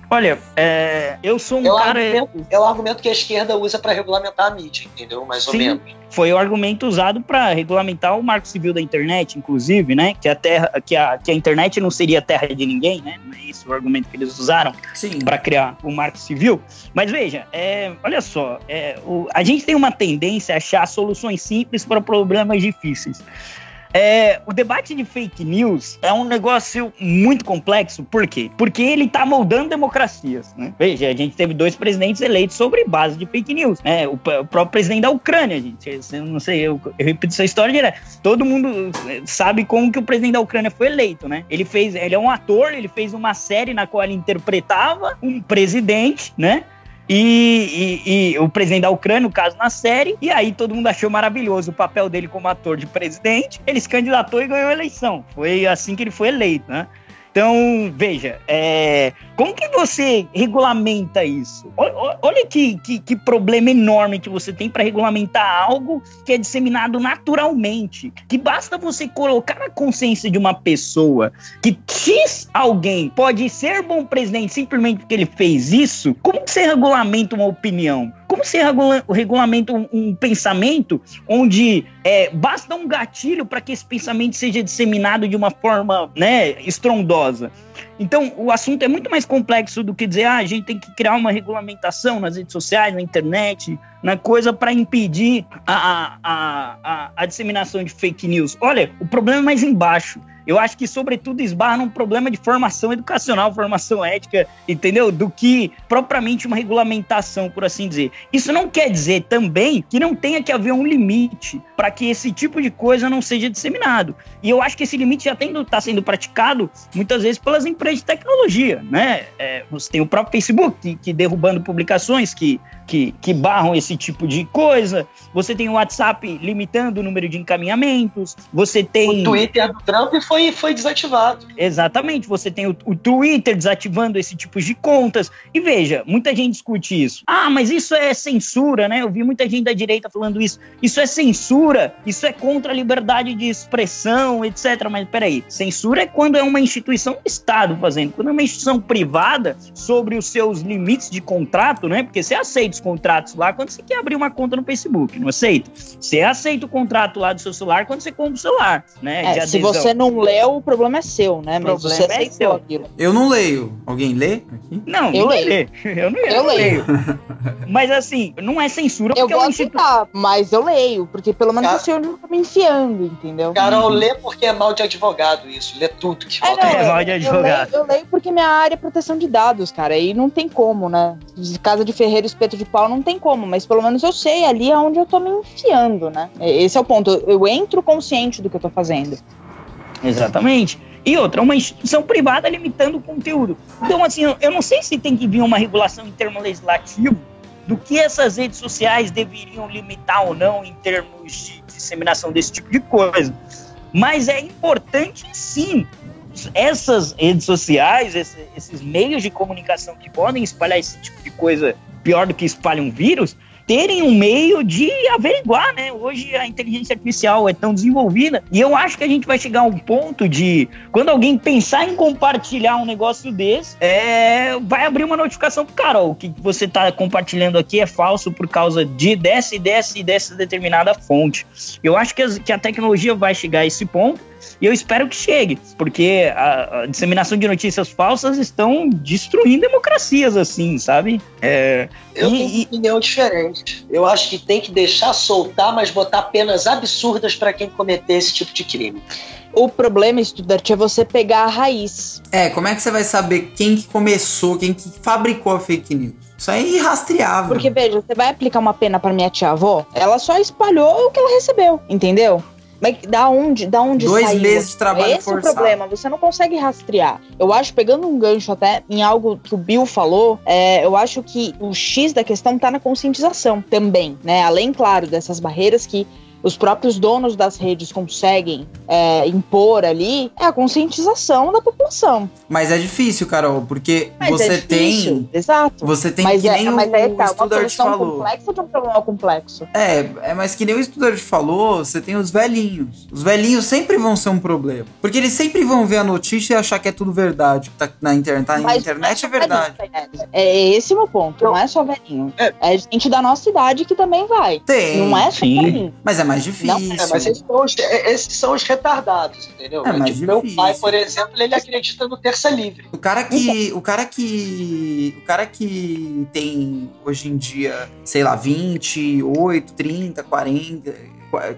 Olha, é, eu sou um é cara. Argumento, é o argumento que a esquerda usa para regulamentar a mídia, entendeu? Mais ou Sim, menos. Foi o argumento usado para regulamentar o marco civil da internet, inclusive, né? Que a, terra, que, a, que a internet não seria terra de ninguém, né? Não é esse o argumento que eles usaram para criar o marco civil. Mas veja, é, olha só, é, o, a gente tem uma tendência a achar soluções simples para problemas difíceis. É, o debate de fake news é um negócio muito complexo. Por quê? Porque ele está moldando democracias. Né? Veja, a gente teve dois presidentes eleitos sobre base de fake news. Né? O, o próprio presidente da Ucrânia, gente. Eu não sei, eu, eu repito essa história direto. Todo mundo eh, sabe como que o presidente da Ucrânia foi eleito, né? Ele fez, ele é um ator, ele fez uma série na qual ele interpretava um presidente, né? E, e, e, o presidente da Ucrânia, no caso, na série, e aí todo mundo achou maravilhoso o papel dele como ator de presidente. Ele se candidatou e ganhou a eleição. Foi assim que ele foi eleito, né? Então, veja, é, como que você regulamenta isso? Olha, que, que, que, problema enorme que você tem para regulamentar algo que é disseminado naturalmente. Que basta você colocar na consciência de uma pessoa que X alguém pode ser bom presidente simplesmente porque ele fez isso. Como que você regulamenta uma opinião? Como se regula regulamenta um, um, pensamento onde é, basta um gatilho para que esse pensamento seja disseminado de uma forma né, estrondosa? Então, o assunto é muito mais complexo do que dizer, ah, a gente tem que criar uma regulamentação nas redes sociais, na internet, na coisa para impedir a, a, a, a disseminação de fake news. Olha, o problema é mais embaixo eu acho que, sobretudo, esbarra num problema de formação educacional, formação ética, entendeu? Do que propriamente uma regulamentação, por assim dizer. Isso não quer dizer também que não tenha que haver um limite para que esse tipo de coisa não seja disseminado. E eu acho que esse limite já está sendo praticado muitas vezes pelas empresas de tecnologia, né? É, você tem o próprio Facebook que, que derrubando publicações que que, que barram esse tipo de coisa. Você tem o WhatsApp limitando o número de encaminhamentos. Você tem. O Twitter do Trump foi, foi desativado. Exatamente. Você tem o, o Twitter desativando esse tipo de contas. E veja, muita gente discute isso. Ah, mas isso é censura, né? Eu vi muita gente da direita falando isso. Isso é censura, isso é contra a liberdade de expressão, etc. Mas peraí, censura é quando é uma instituição do Estado fazendo. Quando é uma instituição privada sobre os seus limites de contrato, né? Porque você aceita os contratos lá quando você quer abrir uma conta no Facebook, não aceita? Você aceita o contrato lá do seu celular quando você compra o celular, né? É, se você não leu, o problema é seu, né? Mas você é seu. aquilo. Eu não leio. Alguém lê aqui? Não, eu leio. Lê. Eu não eu, eu leio. mas assim, não é censura eu porque gosto é uma mas eu leio, porque pelo menos Cara... eu sei onde eu tô me enfiando, entendeu? Carol, lê porque é mal de advogado isso. Lê tudo que é, não, é mal de advogado. Eu leio, eu leio porque minha área é proteção de dados, cara. Aí não tem como, né? Casa de Ferreiro, espeto de de pau não tem como, mas pelo menos eu sei ali aonde eu tô me enfiando, né? Esse é o ponto. Eu entro consciente do que eu tô fazendo. Exatamente. E outra, uma instituição privada limitando o conteúdo. Então, assim, eu não sei se tem que vir uma regulação em termo legislativo do que essas redes sociais deveriam limitar ou não em termos de disseminação desse tipo de coisa. Mas é importante, sim, essas redes sociais, esses meios de comunicação que podem espalhar esse tipo de coisa pior do que espalha um vírus, terem um meio de averiguar, né? Hoje a inteligência artificial é tão desenvolvida e eu acho que a gente vai chegar a um ponto de quando alguém pensar em compartilhar um negócio desse, é, vai abrir uma notificação pro cara, o que você tá compartilhando aqui é falso por causa de dessa e dessa e dessa determinada fonte. Eu acho que, as, que a tecnologia vai chegar a esse ponto e eu espero que chegue, porque a, a disseminação de notícias falsas estão destruindo democracias, assim, sabe? É, eu e, tenho opinião diferente. Eu acho que tem que deixar soltar, mas botar penas absurdas para quem cometer esse tipo de crime. O problema, estudante, é você pegar a raiz. É, como é que você vai saber quem que começou, quem que fabricou a fake news? Isso é irrastreável. Porque, veja, você vai aplicar uma pena para minha tia-avó, ela só espalhou o que ela recebeu, entendeu? Mas da onde, da onde Dois saiu? meses de trabalho Esse forçado. é o problema, você não consegue rastrear. Eu acho, pegando um gancho até em algo que o Bill falou, é, eu acho que o X da questão tá na conscientização também, né? Além, claro, dessas barreiras que os próprios donos das redes conseguem é, impor ali, é a conscientização da população. Mas é difícil, Carol, porque Mas você é difícil, tem. Exato. Você tem mas que é, nem mas o, é, o tá, uma estudante falou. complexa de um problema complexo. É, é, mas que nem o estudante falou, você tem os velhinhos. Os velhinhos sempre vão ser um problema. Porque eles sempre vão ver a notícia e achar que é tudo verdade. Que tá na internet. Tá na internet é só verdade. velhinho, É, é esse o meu ponto. Não é só velhinho. É gente da nossa idade que também vai. Tem. Não é só sim. velhinho. Mas é mais difícil. É, mas esses são, os, é, esses são os retardados, entendeu? É mais Tipo, meu pai, por exemplo, ele acredita no terça livre. O cara que. O cara que. O cara que tem hoje em dia, sei lá, 28, 30, 40.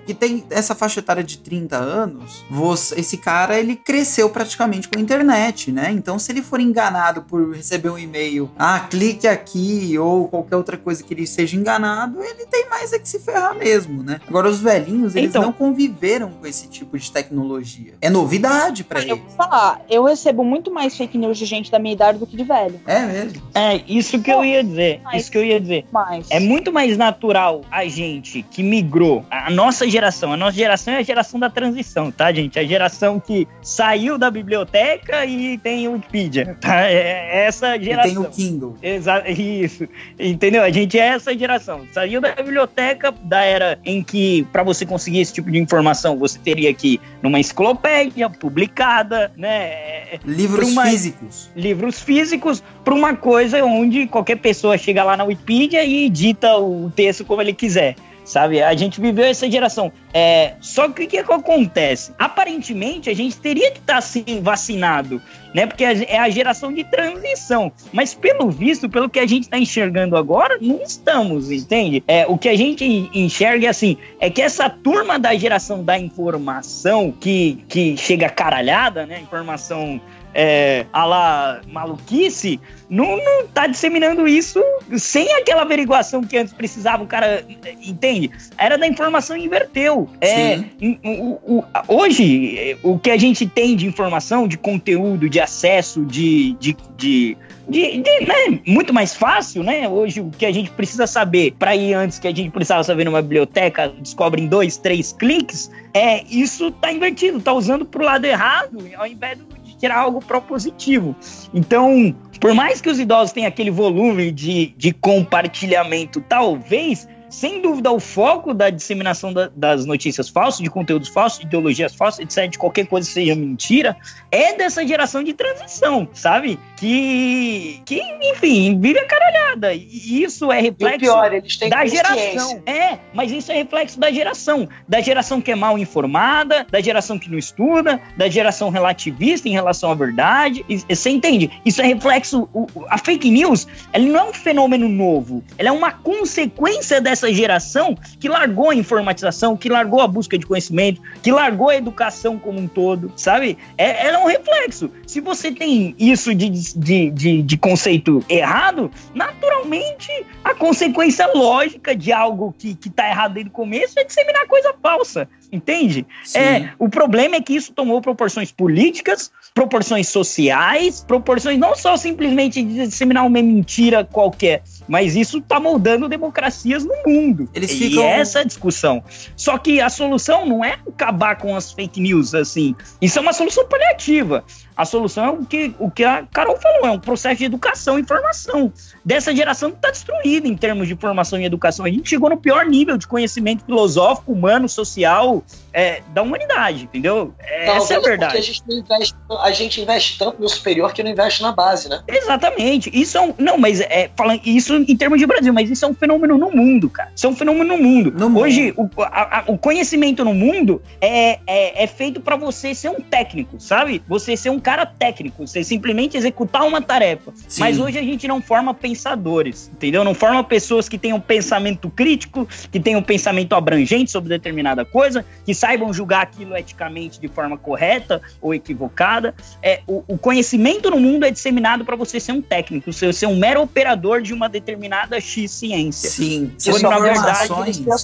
Que tem essa faixa etária de 30 anos, você- esse cara ele cresceu praticamente com a internet, né? Então, se ele for enganado por receber um e-mail, ah, clique aqui, ou qualquer outra coisa que ele seja enganado, ele tem mais é que se ferrar mesmo, né? Agora, os velhinhos, eles Então- não conviveram com esse tipo de tecnologia. É novidade pra Eu eles. vou falar, eu recebo muito mais fake news de gente da minha idade do que de velho. É mesmo. É, isso que eu ia dizer. Mas- Isso que eu ia dizer. Mas. É muito mais natural a gente que migrou, a nossa geração, a nossa geração é a geração da transição, tá, gente? A geração que saiu da biblioteca e tem o Wikipedia, tá? É essa E geração. tem o Kindle. Exato, isso. Entendeu? A gente é essa geração. Saiu da biblioteca da era em que, para você conseguir esse tipo de informação, você teria que ir numa enciclopédia publicada, né? Livros uma- físicos. livros físicos para uma coisa onde qualquer pessoa chega lá na Wikipedia e edita o texto como ele quiser. Sabe? A gente viveu essa geração. É, só que o que, que acontece? Aparentemente, a gente teria que estar assim vacinado, né? Porque é a geração de transição. Mas pelo visto, pelo que a gente está enxergando agora, não estamos, entende? É, o que a gente enxerga é assim, é que essa turma da geração da informação que, que chega caralhada, né? Informação é, a lá maluquice, não, não tá disseminando isso sem aquela averiguação que antes precisava, o cara entende? Era da informação e inverteu. É, o- o- hoje, o que a gente tem de informação, de conteúdo, de acesso, de. de, de de, de, né, muito mais fácil, né? Hoje o que a gente precisa saber para ir antes que a gente precisava saber numa biblioteca, descobre em dois, três cliques, é isso tá invertido, tá usando pro lado errado, ao invés de tirar algo propositivo. Então, por mais que os idosos tenham aquele volume de, de compartilhamento, talvez, sem dúvida, o foco da disseminação da- das notícias falsas, de conteúdos falsos, de ideologias falsas, etc., de qualquer coisa que seja mentira, é dessa geração de transição, sabe? Que, que enfim, vive a caralhada. E isso é reflexo pior, eles têm da geração. É, mas isso é reflexo da geração. Da geração que é mal informada, da geração que não estuda, da geração relativista em relação à verdade. E- Você entende? Isso é reflexo. o- o- A fake news, ela não é um fenômeno novo. Ela é uma consequência dessa geração que largou a informatização, que largou a busca de conhecimento, que largou a educação como um todo, sabe? É, é um reflexo. Se você tem isso de, de, de, de conceito errado, naturalmente a consequência lógica de algo que, que tá errado desde o começo é disseminar coisa falsa. Entende? Sim. É, o problema é que isso tomou proporções políticas, proporções sociais, proporções não só simplesmente de disseminar uma mentira qualquer, mas isso tá moldando democracias no mundo. Eles e ficam- é essa a discussão. Só que a solução não é acabar com as fake news assim. Isso é uma solução paliativa. A solução é o que, o que a Carol falou, é um processo de educação e formação. Dessa geração que está destruída em termos de formação e educação. A gente chegou no pior nível de conhecimento filosófico, humano, social é, da humanidade, entendeu? É, Talvez essa é a verdade. a gente, investe, a gente investe tanto no superior que não investe na base, né? Exatamente. Isso é um. Não, mas é, falando isso em termos de Brasil, mas isso é um fenômeno no mundo, cara. Isso é um fenômeno no mundo. No mundo. Hoje, o, a- a- o conhecimento no mundo é, é, é feito pra você ser um técnico, sabe? Você ser um cara técnico, você simplesmente executar uma tarefa. Sim. Mas hoje a gente não forma pensadores, entendeu? Não forma pessoas que tenham pensamento crítico, que tenham pensamento abrangente sobre determinada coisa, que saibam julgar aquilo eticamente de forma correta ou equivocada. É, o, o conhecimento no mundo é disseminado para você ser um técnico, você ser um mero operador de uma determinada X ciência. Sim. Na com verdade,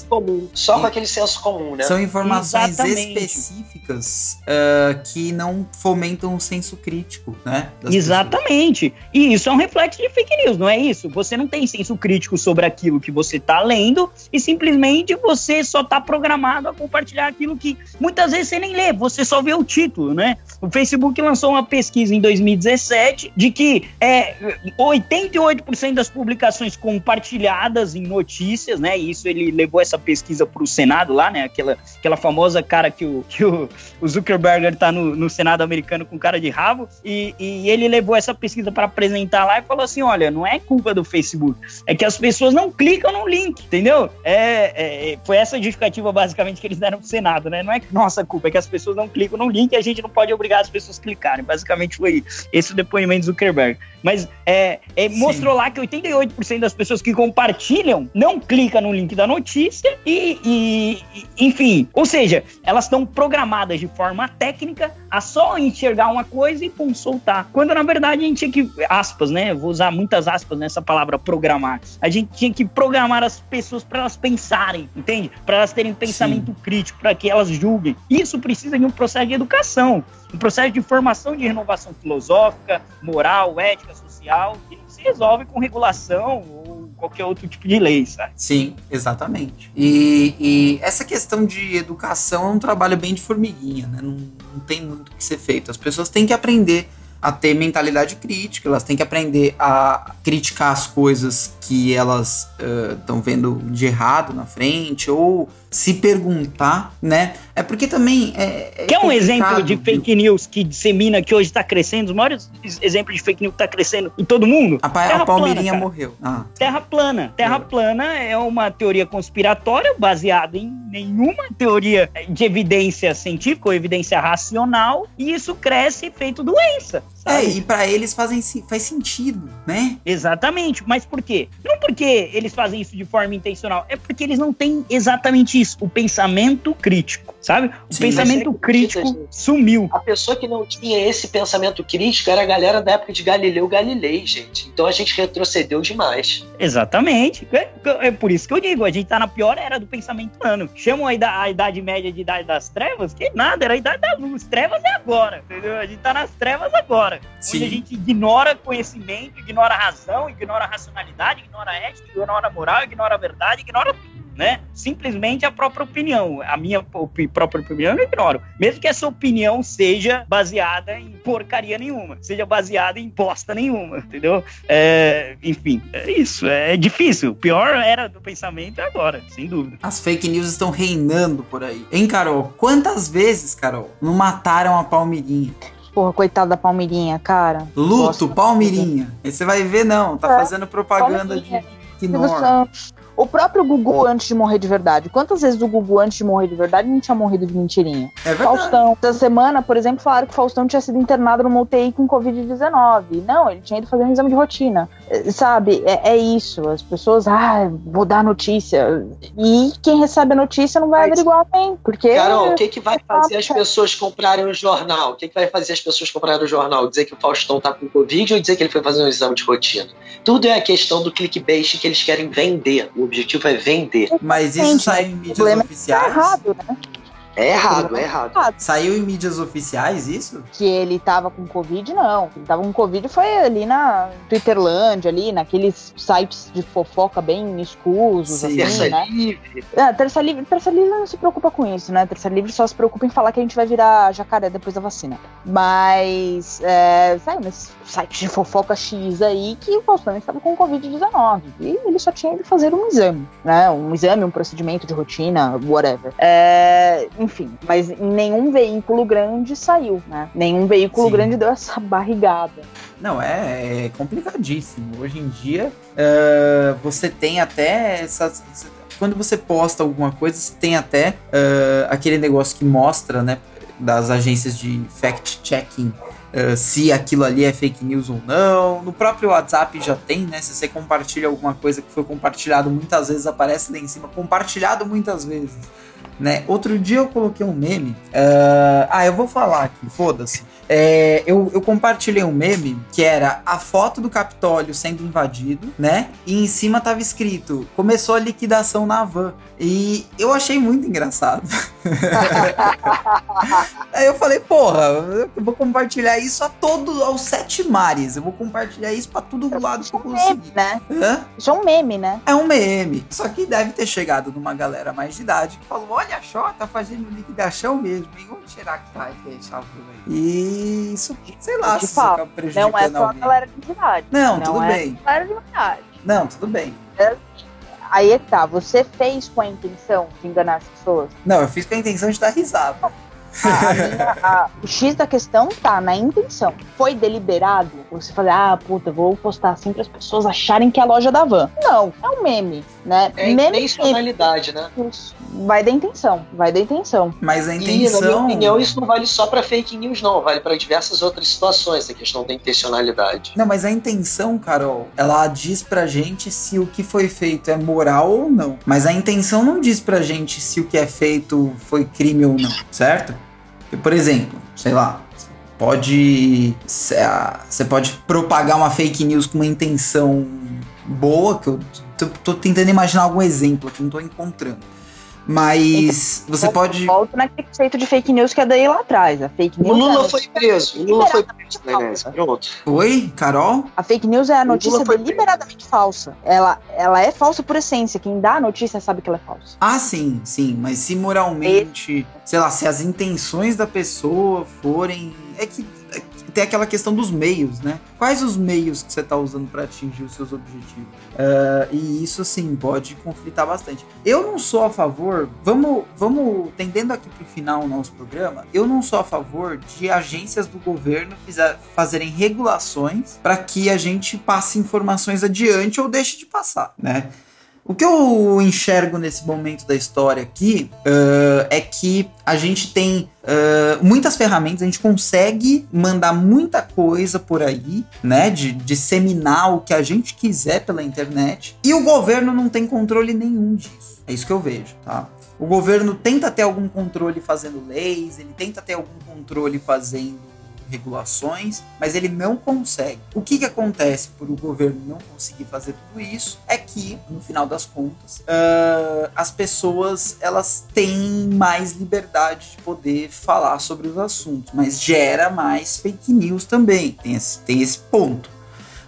comum, só com aquele senso comum, né? São informações Exatamente. específicas ah, que não fomentam o senso crítico, né? Exatamente. E isso é um reflexo de fake news, não é isso? Você não tem senso crítico sobre aquilo que você está lendo e simplesmente você só está programado a compartilhar aquilo que muitas vezes você nem lê, você só vê o título, né? O Facebook lançou uma pesquisa em 2017 de que é, 88% das publicações compartilhadas em notícias, né? E isso ele levou essa pesquisa para o Senado lá, né? Aquela, aquela famosa cara que o, que o, o Zuckerberg tá no, no Senado americano com cara de rabo e, e ele levou essa pesquisa para apresentar lá e falou assim: olha, não é culpa do Facebook, é que as pessoas não clicam no link, entendeu? É, é, foi essa justificativa basicamente que eles deram pro Senado, né? Não é nossa culpa, é que as pessoas não clicam no link e a gente não pode obrigar as pessoas a clicarem. Basicamente foi esse o depoimento do Zuckerberg. Mas é, é, mostrou lá que 88% das pessoas que compartilham não clicam no link da notícia e, e- e- enfim, ou seja, elas estão programadas de forma técnica a só enxergar uma coisa e pum, soltar. Quando na verdade a gente tinha que, aspas, né? Vou usar muitas aspas nessa palavra programar. A gente tinha que programar as pessoas para elas pensarem, entende? Para elas terem pensamento crítico, para que elas julguem. Isso precisa de um processo de educação, um processo de formação de renovação filosófica, moral, ética, social, que não se resolve com regulação ou qualquer outro tipo de lei, sabe? Sim, exatamente. E, e essa questão de educação é um trabalho bem de formiguinha, né? Não, não tem muito o que ser feito. As pessoas têm que aprender a ter mentalidade crítica, elas têm que aprender a criticar as coisas que elas estão vendo de errado na frente, ou se perguntar, né? É porque também é. é Quer um exemplo de fake news que dissemina, que hoje está crescendo? Os maiores exemplos de fake news que está crescendo em todo mundo? A, pa- a Terra Palmeirinha plana, morreu. Ah, Terra plana. Terra É. plana é uma teoria conspiratória baseada em nenhuma teoria de evidência científica ou evidência racional, e isso cresce feito doença. É, Sabe? e pra eles fazem, faz sentido, né? Exatamente, mas por quê? Não porque eles fazem isso de forma intencional, é porque eles não têm exatamente isso, o pensamento crítico, sabe? O Sim, pensamento é crítico acredita, sumiu. A pessoa que não tinha esse pensamento crítico era a galera da época de Galileu Galilei, gente. Então a gente retrocedeu demais. Exatamente. É, é por isso que eu digo, a gente tá na pior era do pensamento humano. Chamam a idade, a idade média de idade das trevas, que nada, era a idade da luz. Trevas é agora, entendeu? A gente tá nas trevas agora. Sim. Onde a gente ignora conhecimento, ignora razão, ignora racionalidade, ignora ética, ignora moral, ignora a verdade, ignora tudo. Né? Simplesmente a própria opinião. A minha opi- própria opinião eu ignoro. Mesmo que essa opinião seja baseada em porcaria nenhuma, seja baseada em bosta nenhuma, entendeu? É, enfim, é isso. É difícil. O pior era do pensamento é agora, sem dúvida. As fake news estão reinando por aí. Hein, Carol? Quantas vezes, Carol, não mataram a Palmeirinha? Porra, coitada da Palmeirinha, cara. Luto. Palmeirinha. Aí você vai ver, não. Tá É, fazendo propaganda de. Santos. O próprio Gugu antes de morrer de verdade. Quantas vezes o Gugu antes de morrer de verdade não tinha morrido de mentirinha? É verdade. Faustão. Essa semana, por exemplo, falaram que o Faustão tinha sido internado numa UTI com Covid-19. Não, ele tinha ido fazer um exame de rotina. Eh, Sabe, é, é isso. As pessoas, ah, vou dar notícia. E quem recebe a notícia não vai Mas- averiguar bem. Porque. Carol, o que, que vai fazer as cara. pessoas comprarem o jornal? O que, que vai fazer as pessoas comprarem o jornal? Dizer que o Faustão tá com Covid ou dizer que ele foi fazer um exame de rotina? Tudo é a questão do clickbait que eles querem vender. O objetivo é vender. Mas isso saiu em o mídias é oficiais? Tá errado, né? É errado, é errado. Saiu em mídias oficiais isso? Que ele tava com Covid, não. Ele tava com Covid foi ali na Twitterlândia, ali, naqueles sites de fofoca bem escusos, Sim. assim, Terça né? livre. Ah, Terça Livre, Terça Livre não se preocupa com isso, né? Terça Livre só se preocupa em falar que a gente vai virar jacaré depois da vacina. Mas, é, sabe, nesse site de fofoca X aí que o Faustão estava com Covid-19. E ele só tinha ido fazer um exame, né? Um exame, um procedimento de rotina, whatever. É, enfim, mas nenhum veículo grande saiu, né? Nenhum veículo Sim. grande deu essa barrigada. Não, é, é complicadíssimo. Hoje em dia, eh, você tem até essas. Quando você posta alguma coisa, você tem até eh, aquele negócio que mostra, né? Das agências de fact-checking uh, se aquilo ali é fake news ou não. No próprio WhatsApp já tem, né? Se você compartilha alguma coisa que foi compartilhado muitas vezes, aparece lá em cima, compartilhado muitas vezes. Né? Outro dia eu coloquei um meme. Uh, ah, eu vou falar aqui, foda-se. É, eu, eu, compartilhei um meme que era a foto do Capitólio sendo invadido, né? E em cima tava escrito: começou a liquidação na van. E eu achei muito engraçado. Aí eu falei, porra, eu vou compartilhar isso a todos, aos sete mares. Eu vou compartilhar isso pra todo lado que eu conseguir. Né? Hã? Isso é um meme, né? É um meme. Só que deve ter chegado numa galera mais de idade que falou: olha só, tá fazendo liquidação mesmo. E onde será que vai ter essa aí? E isso, sei lá, se falo, Não é só a galera de idade. Não, não tudo é bem. galera de idade. Não, tudo bem. É, aí é que tá, você fez com a intenção de enganar as pessoas? Não, eu fiz com a intenção de dar risada. A, a minha, a, o X da questão tá na intenção. Foi deliberado você falar, ah, puta, vou postar assim para as pessoas acharem que é a loja da van. Não, é um meme, né? É intencionalidade, né? Vai da intenção, vai da intenção. Mas a intenção. E, na minha opinião, isso não vale só para fake news, não. Vale para diversas outras situações, a questão da intencionalidade. Não, mas a intenção, Carol, ela diz pra gente se o que foi feito é moral ou não. Mas a intenção não diz pra gente se o que é feito foi crime ou não, certo? Por exemplo, sei lá, pode você pode propagar uma fake news com uma intenção boa, que eu tô, tô tentando imaginar algum exemplo que não tô encontrando. Mas então, você pode. Volto naquele conceito de fake news que é daí lá atrás. A fake news. O Lula é foi preso. O Lula foi preso né, Pronto. Foi, Carol? A fake news é a notícia deliberadamente falsa. Ela, ela é falsa por essência. Quem dá a notícia sabe que ela é falsa. Ah, sim, sim. Mas se moralmente, e... sei lá, se as intenções da pessoa forem. É que tem aquela questão dos meios, né? Quais os meios que você está usando para atingir os seus objetivos? Uh, e isso, assim, pode conflitar bastante. Eu não sou a favor, vamos, vamos tendendo aqui para o final o nosso programa, eu não sou a favor de agências do governo fazerem regulações para que a gente passe informações adiante ou deixe de passar, né? O que eu enxergo nesse momento da história aqui uh, é que a gente tem uh, muitas ferramentas, a gente consegue mandar muita coisa por aí, né? De disseminar o que a gente quiser pela internet, e o governo não tem controle nenhum disso. É isso que eu vejo, tá? O governo tenta ter algum controle fazendo leis, ele tenta ter algum controle fazendo regulações, mas ele não consegue. O que, que acontece por o governo não conseguir fazer tudo isso é que, no final das contas, uh, as pessoas elas têm mais liberdade de poder falar sobre os assuntos, mas gera mais fake news também. Tem esse, tem esse ponto.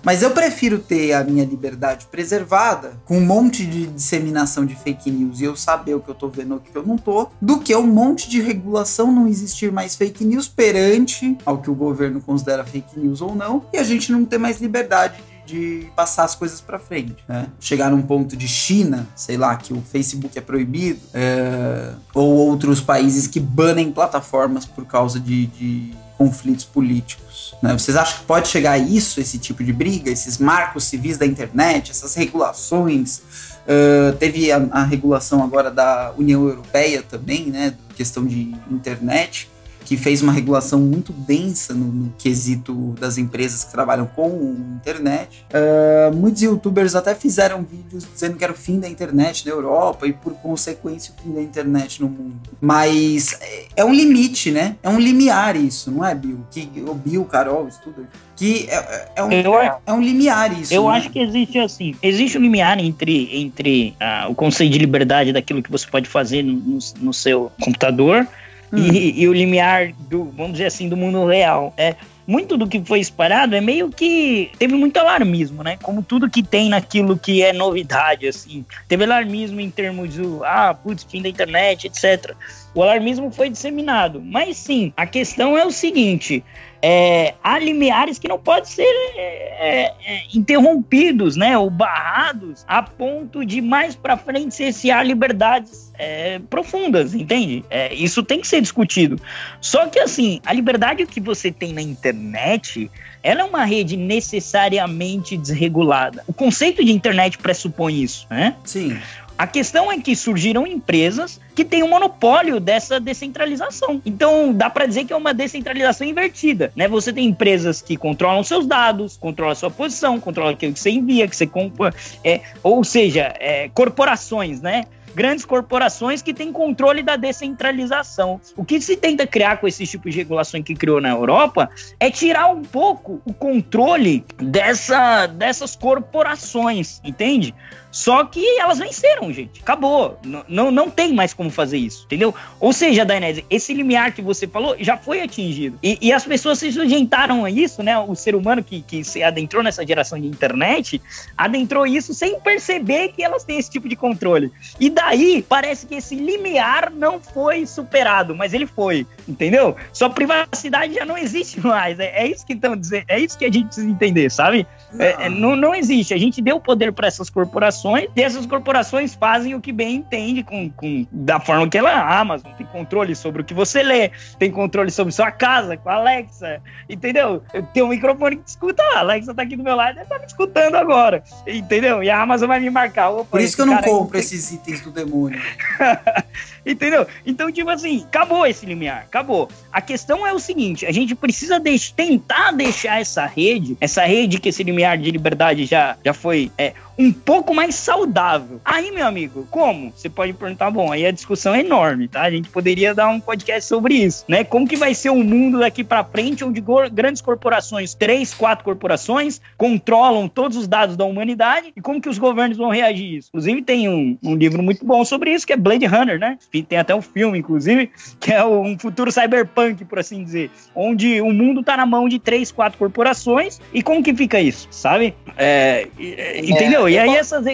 Mas eu prefiro ter a minha liberdade preservada com um monte de disseminação de fake news e eu saber o que eu tô vendo e o que eu não tô, do que um monte de regulação não existir mais fake news perante ao que o governo considera fake news ou não, e a gente não ter mais liberdade de de passar as coisas para frente, né? Chegar num ponto de China, sei lá, que o Facebook é proibido, é, ou outros países que banem plataformas por causa de, de conflitos políticos. Né? Vocês acham que pode chegar a isso, esse tipo de briga, esses marcos civis da internet, essas regulações? Uh, teve a, a, regulação agora da União Europeia também, né? Questão de internet que fez uma regulação muito densa no, no quesito das empresas que trabalham com internet. Uh, muitos youtubers até fizeram vídeos dizendo que era o fim da internet na Europa e, por consequência, o fim da internet no mundo. Mas é um limite, né? É um limiar isso, não é, Bill? Que, o Bill, Carol, estuda. Que é, é, um, eu, é um limiar isso. Eu né? acho que existe assim. Existe um limiar entre, entre uh, o conceito de liberdade daquilo que você pode fazer no, no seu computador hum. e, e, o limiar do, vamos dizer assim, do mundo real. É, muito do que foi esperado é meio que teve muito alarmismo, né? Como tudo que tem naquilo que é novidade, assim. Teve alarmismo em termos do, ah, putz, fim da internet, etc. O alarmismo foi disseminado. Mas sim, a questão é o seguinte: é, há limiares que não podem ser é, é, interrompidos, né, ou barrados a ponto de mais para frente cessear liberdades é, profundas, entende? É, isso tem que ser discutido. Só que assim, a liberdade que você tem na internet, ela é uma rede necessariamente desregulada. O conceito de internet pressupõe isso, né? Sim. A questão é que surgiram empresas que têm um monopólio dessa descentralização. Então, dá para dizer que é uma descentralização invertida, né? Você tem empresas que controlam seus dados, controlam sua posição, controlam aquilo que você envia, que você compra, é, ou seja, é, corporações, né? grandes corporações que têm controle da descentralização. O que se tenta criar com esse tipo de regulação que criou na Europa é tirar um pouco o controle dessa, dessas corporações, entende? Só que elas venceram, gente. Acabou. N não, não tem mais como fazer isso, entendeu? Ou seja, Dainese, esse limiar que você falou já foi atingido. E, e, as pessoas se sujeitaram a isso, né? O ser humano que, que se adentrou nessa geração de internet adentrou isso sem perceber que elas têm esse tipo de controle. E daí parece que esse limiar não foi superado, mas ele foi, entendeu? Sua privacidade já não existe mais. É, é isso que estão dizendo, é isso que a gente precisa entender, sabe? É, é, não, não existe. A gente deu poder para essas corporações e essas corporações fazem o que bem entende com, com, da forma que ela é a Amazon tem controle sobre o que você lê, tem controle sobre sua casa com a Alexa, entendeu? Tem um microfone que escuta, a Alexa tá aqui do meu lado, ela tá me escutando agora, entendeu? E a Amazon vai me marcar. Por isso que eu não compro esses itens do demônio. entendeu? Então, tipo assim, acabou esse limiar, acabou. A questão é o seguinte: a gente precisa tentar deixar essa rede, essa rede que esse limiar de liberdade já, já foi é, um pouco mais saudável. Aí, meu amigo, como? Você pode perguntar, bom, aí a discussão é enorme, tá? A gente poderia dar um podcast sobre isso, né? Como que vai ser o mundo daqui para frente, onde grandes corporações, três, quatro corporações, controlam todos os dados da humanidade e como que os governos vão reagir a isso? Inclusive, tem um, um livro muito bom sobre isso, que é Blade Runner, né? Tem até um filme, inclusive, que é um futuro cyberpunk, por assim dizer, onde o mundo tá na mão de três, quatro corporações e como que fica isso, sabe? É, entendeu? e aí essas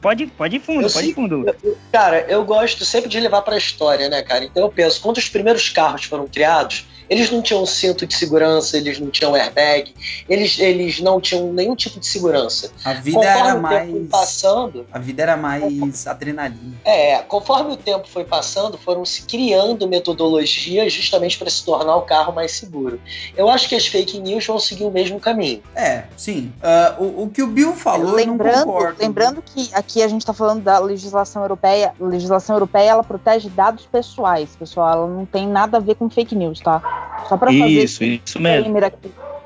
pode pode ir fundo, pode ir fundo. cara, eu gosto sempre de levar para a história, né, cara? Então eu penso, quando os primeiros carros foram criados, eles não tinham cinto de segurança, eles não tinham airbag, eles, eles não tinham nenhum tipo de segurança. A vida conforme era mais. Passando, a vida era mais adrenalina. É, conforme o tempo foi passando, foram se criando metodologias justamente para se tornar o carro mais seguro. Eu acho que as fake news vão seguir o mesmo caminho. É, sim. Uh, o, o, que o Bill falou, lembrando, eu não concordo. Lembrando que aqui a gente está falando da legislação europeia. A legislação europeia ela protege dados pessoais, pessoal. Ela não tem nada a ver com fake news, tá? Só para fazer isso, isso mesmo.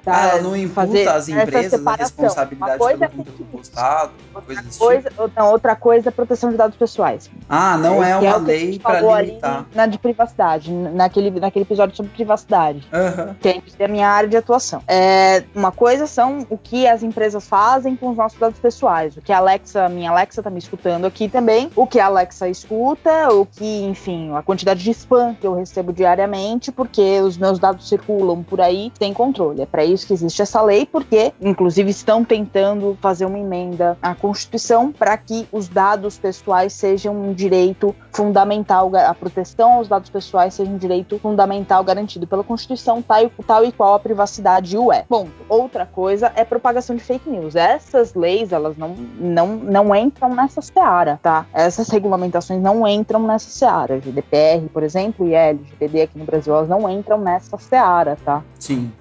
Aqui. Ah, não imputa as empresas a responsabilidade pelo é conteúdo postado, outra coisa, tipo. não, outra coisa é proteção de dados pessoais. Ah, não é, é uma é lei para limitar. Na de privacidade, naquele, naquele episódio sobre privacidade. Uhum. Que é a minha área de atuação. É, uma coisa são o que as empresas fazem com os nossos dados pessoais. O que a Alexa, minha Alexa tá me escutando aqui também, o que a Alexa escuta, o que, enfim, a quantidade de spam que eu recebo diariamente, porque os meus dados circulam por aí sem controle. É para isso que existe essa lei, porque, inclusive, estão tentando fazer uma emenda à Constituição para que os dados pessoais sejam um direito fundamental, a proteção aos dados pessoais seja um direito fundamental garantido pela Constituição, tal, tal e qual a privacidade o é. Bom, outra coisa é propagação de fake news. Essas leis, elas não, não, não entram nessa seara, tá? Essas regulamentações não entram nessa seara. GDPR, por exemplo, e LGPD aqui no Brasil, elas não entram nessa seara, tá? Sim.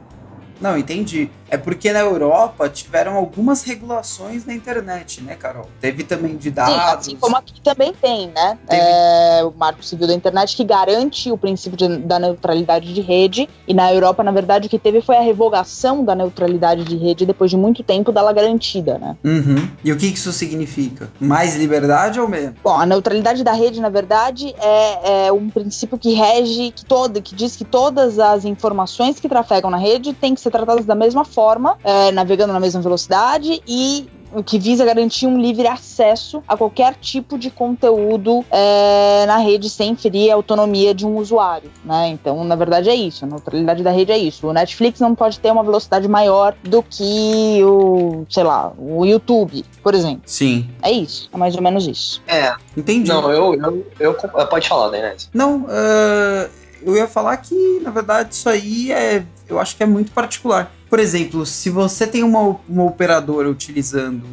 Não, entendi. É porque na Europa tiveram algumas regulações na internet, né, Carol? Teve também de dados. Sim, assim como aqui também tem, né? É, o Marco Civil da Internet que garante o princípio de, da neutralidade de rede. E na Europa, na verdade, o que teve foi a revogação da neutralidade de rede depois de muito tempo dela garantida, né? Uhum. E o que isso significa? Mais liberdade ou menos? Bom, a neutralidade da rede, na verdade, é, é um princípio que rege, que, todo, que diz que todas as informações que trafegam na rede têm que ser tratadas da mesma forma forma, é, navegando na mesma velocidade e o que visa garantir um livre acesso a qualquer tipo de conteúdo é, na rede sem ferir a autonomia de um usuário, né? Então, na verdade, é isso. A neutralidade da rede é isso. O Netflix não pode ter uma velocidade maior do que o, sei lá, o YouTube, por exemplo. Sim. É isso. É mais ou menos isso. É. Entendi. Não, eu, eu, eu, eu pode falar, né, Não, uh, eu ia falar que, na verdade, isso aí é, eu acho que é muito particular por exemplo, se você tem uma, uma operadora utilizando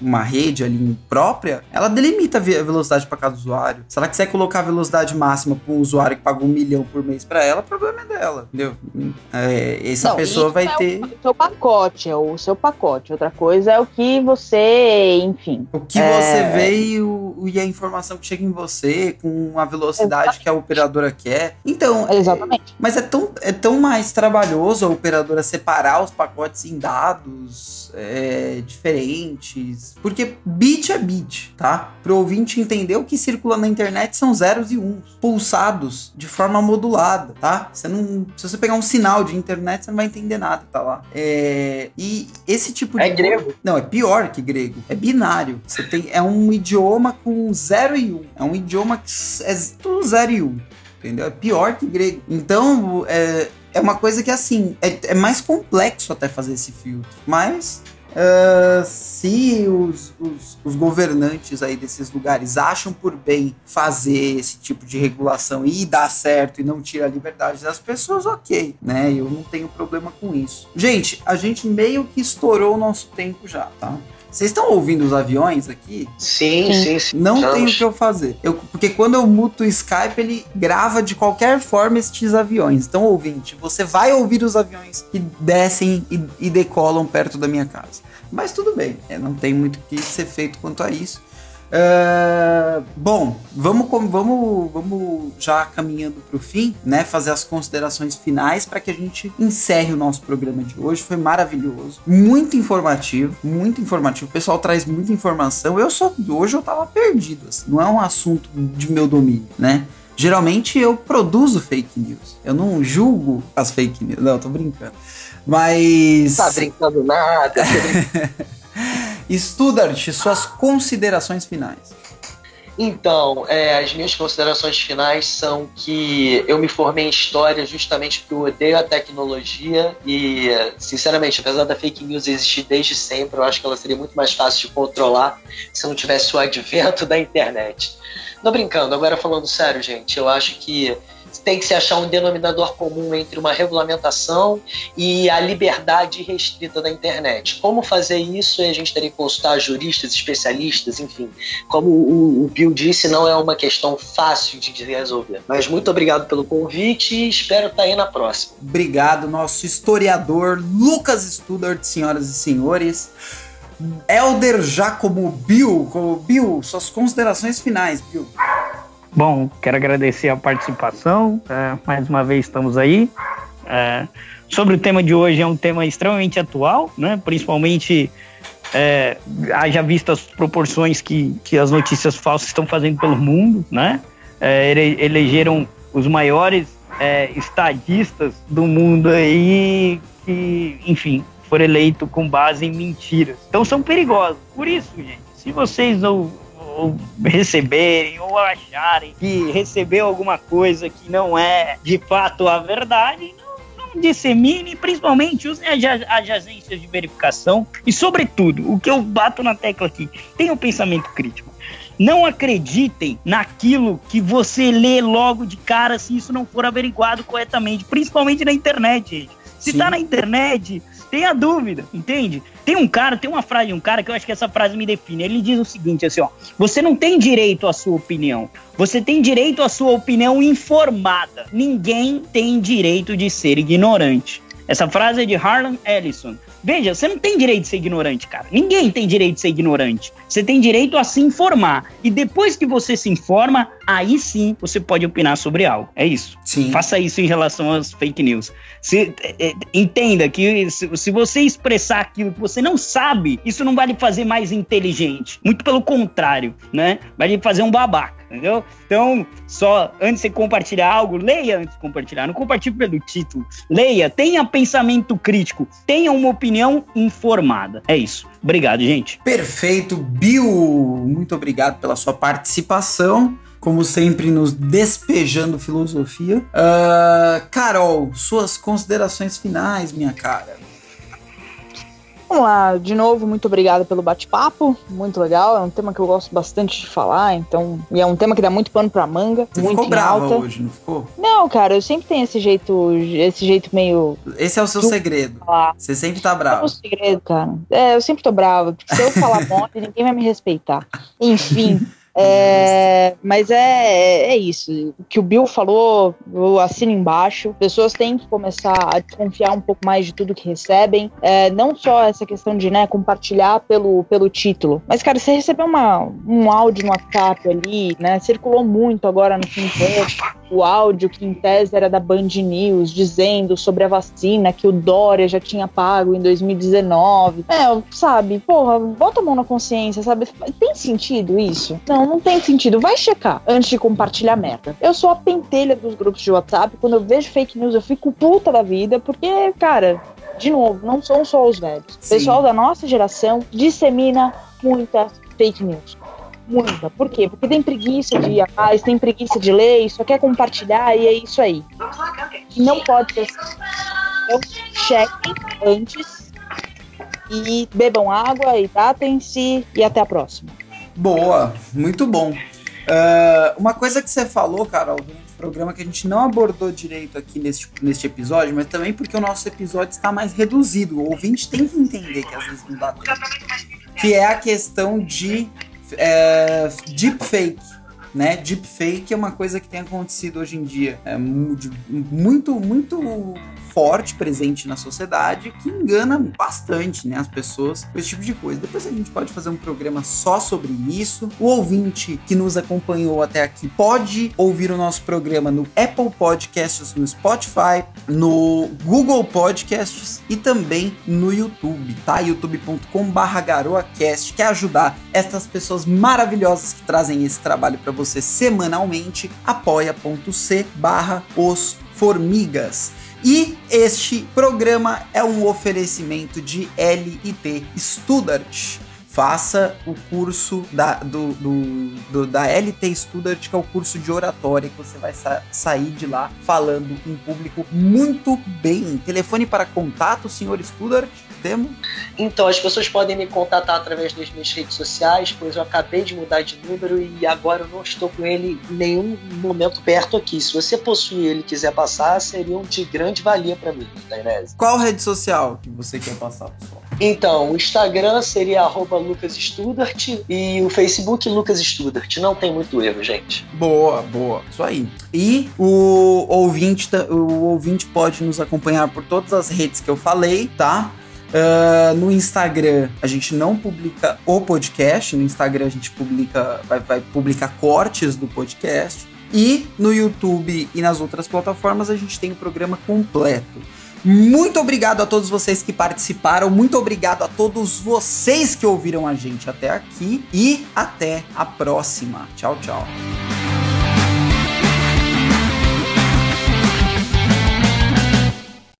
uma rede ali própria, ela delimita a velocidade para cada usuário. Se ela quiser colocar a velocidade máxima para um usuário que paga um milhão por mês para ela, o problema é dela, entendeu? É, essa Não, pessoa vai é ter. O seu pacote, é o seu pacote. Outra coisa é o que você, enfim. O que é... você vê e, o, e, a informação que chega em você com a velocidade Exatamente. que a operadora quer. Então, Exatamente. É, mas é tão, é tão mais trabalhoso a operadora separar os pacotes em dados é, Porque bit é bit, tá? Pro ouvinte entender o que circula na internet são zeros e uns, pulsados de forma modulada, tá? Você não, se você pegar um sinal de internet, você não vai entender nada, tá lá. É, e esse tipo de. É grego? Não, é pior que grego. É binário. Você tem, é um idioma com zero e um. É um idioma que é tudo zero e um entendeu? É pior que grego. Então, é, é uma coisa que, assim, é, é mais complexo até fazer esse filtro. Mas, uh, se os, os, os, governantes aí desses lugares acham por bem fazer esse tipo de regulação e dar certo e não tira a liberdade das pessoas, ok, né? Eu não tenho problema com isso. Gente, a gente meio que estourou o nosso tempo já, tá? Vocês estão ouvindo os aviões aqui? Sim, sim, sim. Não tem o que eu fazer. Eu, porque quando eu muto o Skype, ele grava de qualquer forma estes aviões. Então, ouvinte, você vai ouvir os aviões que descem e, e decolam perto da minha casa. Mas tudo bem, é, não tem muito o que ser feito quanto a isso. Uh, bom, vamos, vamos, vamos já caminhando para o fim, né? Fazer as considerações finais para que a gente encerre o nosso programa de hoje. Foi maravilhoso, muito informativo, muito informativo. O pessoal traz muita informação. Eu só hoje eu tava perdido, assim, não é um assunto de meu domínio, né? Geralmente eu produzo fake news. Eu não julgo as fake news. Não, tô brincando. Mas. Tá brincando nada. Studart, suas considerações finais. Então, é, as minhas considerações finais são que eu me formei em História justamente porque eu odeio a tecnologia e, sinceramente, apesar da fake news existir desde sempre, eu acho que ela seria muito mais fácil de controlar se não tivesse o advento da internet. Não brincando, agora falando sério, gente, eu acho que tem que se achar um denominador comum entre uma regulamentação e a liberdade restrita da internet. Como fazer isso? A gente teria que consultar juristas, especialistas, enfim. Como o, Bill disse, não é uma questão fácil de resolver. Mas muito obrigado pelo convite e espero estar aí na próxima. Obrigado, nosso historiador Lucas Studart, senhoras e senhores. Elder Jacobo Bill, Bill, suas considerações finais, Bill. Bom, quero agradecer a participação. É, mais uma vez estamos aí. É, sobre o tema de hoje, é um tema extremamente atual, né? principalmente é, haja visto as proporções que, que as notícias falsas estão fazendo pelo mundo. Né? É, ele, elegeram os maiores é, estadistas do mundo aí, que, enfim, foram eleitos com base em mentiras. Então são perigosos. Por isso, gente, se vocês não ou receberem ou acharem que recebeu alguma coisa que não é de fato a verdade, dissemine, principalmente usem as agências de verificação e, sobretudo, o que eu bato na tecla aqui, tenham um pensamento crítico. Não acreditem naquilo que você lê logo de cara se isso não for averiguado corretamente, principalmente na internet, gente. Se Sim. tá na internet, tenha dúvida, entende? Tem um cara, tem uma frase de um cara que eu acho que essa frase me define. Ele diz o seguinte, assim, ó: "Você não tem direito à sua opinião. Você tem direito à sua opinião informada. Ninguém tem direito de ser ignorante." Essa frase é de Harlan Ellison. Veja, você não tem direito de ser ignorante, cara. Ninguém tem direito de ser ignorante. Você tem direito a se informar. E depois que você se informa, aí sim você pode opinar sobre algo. É isso. Sim. Faça isso em relação às fake news. Se, é, é entenda que se, se, você expressar aquilo que você não sabe, isso não vai lhe fazer mais inteligente. Muito pelo contrário, né? Vai lhe fazer um babaca entendeu? Então, só antes de você compartilhar algo, leia antes de compartilhar. Não compartilhe pelo título. Leia, tenha pensamento crítico, tenha uma opinião informada. É isso. Obrigado, gente. Perfeito, Bill. Muito obrigado pela sua participação como sempre, nos despejando filosofia. Uh, Carol, suas considerações finais, minha cara. Vamos lá, de novo, muito obrigada pelo bate-papo, muito legal, é um tema que eu gosto bastante de falar, então, e é um tema que dá muito pano pra manga, Você muito ficou brava alta. hoje, não ficou? Não, cara, eu sempre tenho esse jeito, esse jeito meio Esse é o seu segredo. Você sempre tá É bravo. um segredo, cara. É, eu sempre tô brava, porque se eu falar mole, ninguém vai me respeitar. Enfim. É, mas é, é isso. O que o Bill falou, eu assino embaixo. Pessoas têm que começar a desconfiar um pouco mais de tudo que recebem. É, não só essa questão de né, compartilhar pelo, pelo título. Mas, cara, você recebeu uma, um áudio no WhatsApp ali, né? Circulou muito agora no fim do ano o áudio que em tese era da Band News dizendo sobre a vacina que o Dória já tinha pago em 2019. É, sabe, porra, bota a mão na consciência, sabe? Tem sentido isso? Não, não tem sentido. Vai checar antes de compartilhar merda. Eu sou a pentelha dos grupos de WhatsApp. Quando eu vejo fake news, eu fico puta da vida, porque, cara, de novo, não são só os velhos. O pessoal da nossa geração dissemina muita fake news. Muita. Por quê? Porque tem preguiça de ir atrás, tem preguiça de ler, só quer compartilhar e é isso aí. E não pode ser assim. Então, chequem antes e bebam água, hidratem-se e até a próxima. Boa, muito bom. Ah, uma coisa que você falou, Carol, durante programa que a gente não abordou direito aqui neste, neste episódio, mas também porque o nosso episódio está mais reduzido. O ouvinte tem que entender que às vezes não dá tempo. Que é a questão de é, deepfake. Né? Deepfake é uma coisa que tem acontecido hoje em dia. É muito, muito forte presente na sociedade que engana bastante né, as pessoas com esse tipo de coisa. Depois a gente pode fazer um programa só sobre isso. O ouvinte que nos acompanhou até aqui pode ouvir o nosso programa no Apple Podcasts, no Spotify, no Google Podcasts e também no YouTube, tá? youtube.com/barra garoacast, quer ajudar essas pessoas maravilhosas que trazem esse trabalho para você semanalmente, apoia.c barra os formigas. E este programa é um oferecimento de LIT Studart. Faça o curso da, do, do- do- da LT Studart, que é o curso de oratória, que você vai sa- sair de lá falando em público muito bem. Telefone para contato, senhor Studart, temos? Então, as pessoas podem me contatar através das minhas redes sociais, pois eu acabei de mudar de número e agora eu não estou com ele em nenhum momento perto aqui. Se você possui ele e quiser passar, seriam de grande valia para mim, Tainese. Qual rede social que você quer passar, pessoal? Então, o Instagram seria arroba Lucas Studart e o Facebook Lucas Studart. Não tem muito erro, gente. Boa, boa. Isso aí. E o ouvinte, o ouvinte pode nos acompanhar por todas as redes que eu falei, tá? Ah, no Instagram a gente não publica o podcast, no Instagram a gente publica, vai, vai publicar cortes do podcast. E no YouTube e nas outras plataformas a gente tem o programa completo. Muito obrigado a todos vocês que participaram, muito obrigado a todos vocês que ouviram a gente até aqui e até a próxima. Tchau, tchau.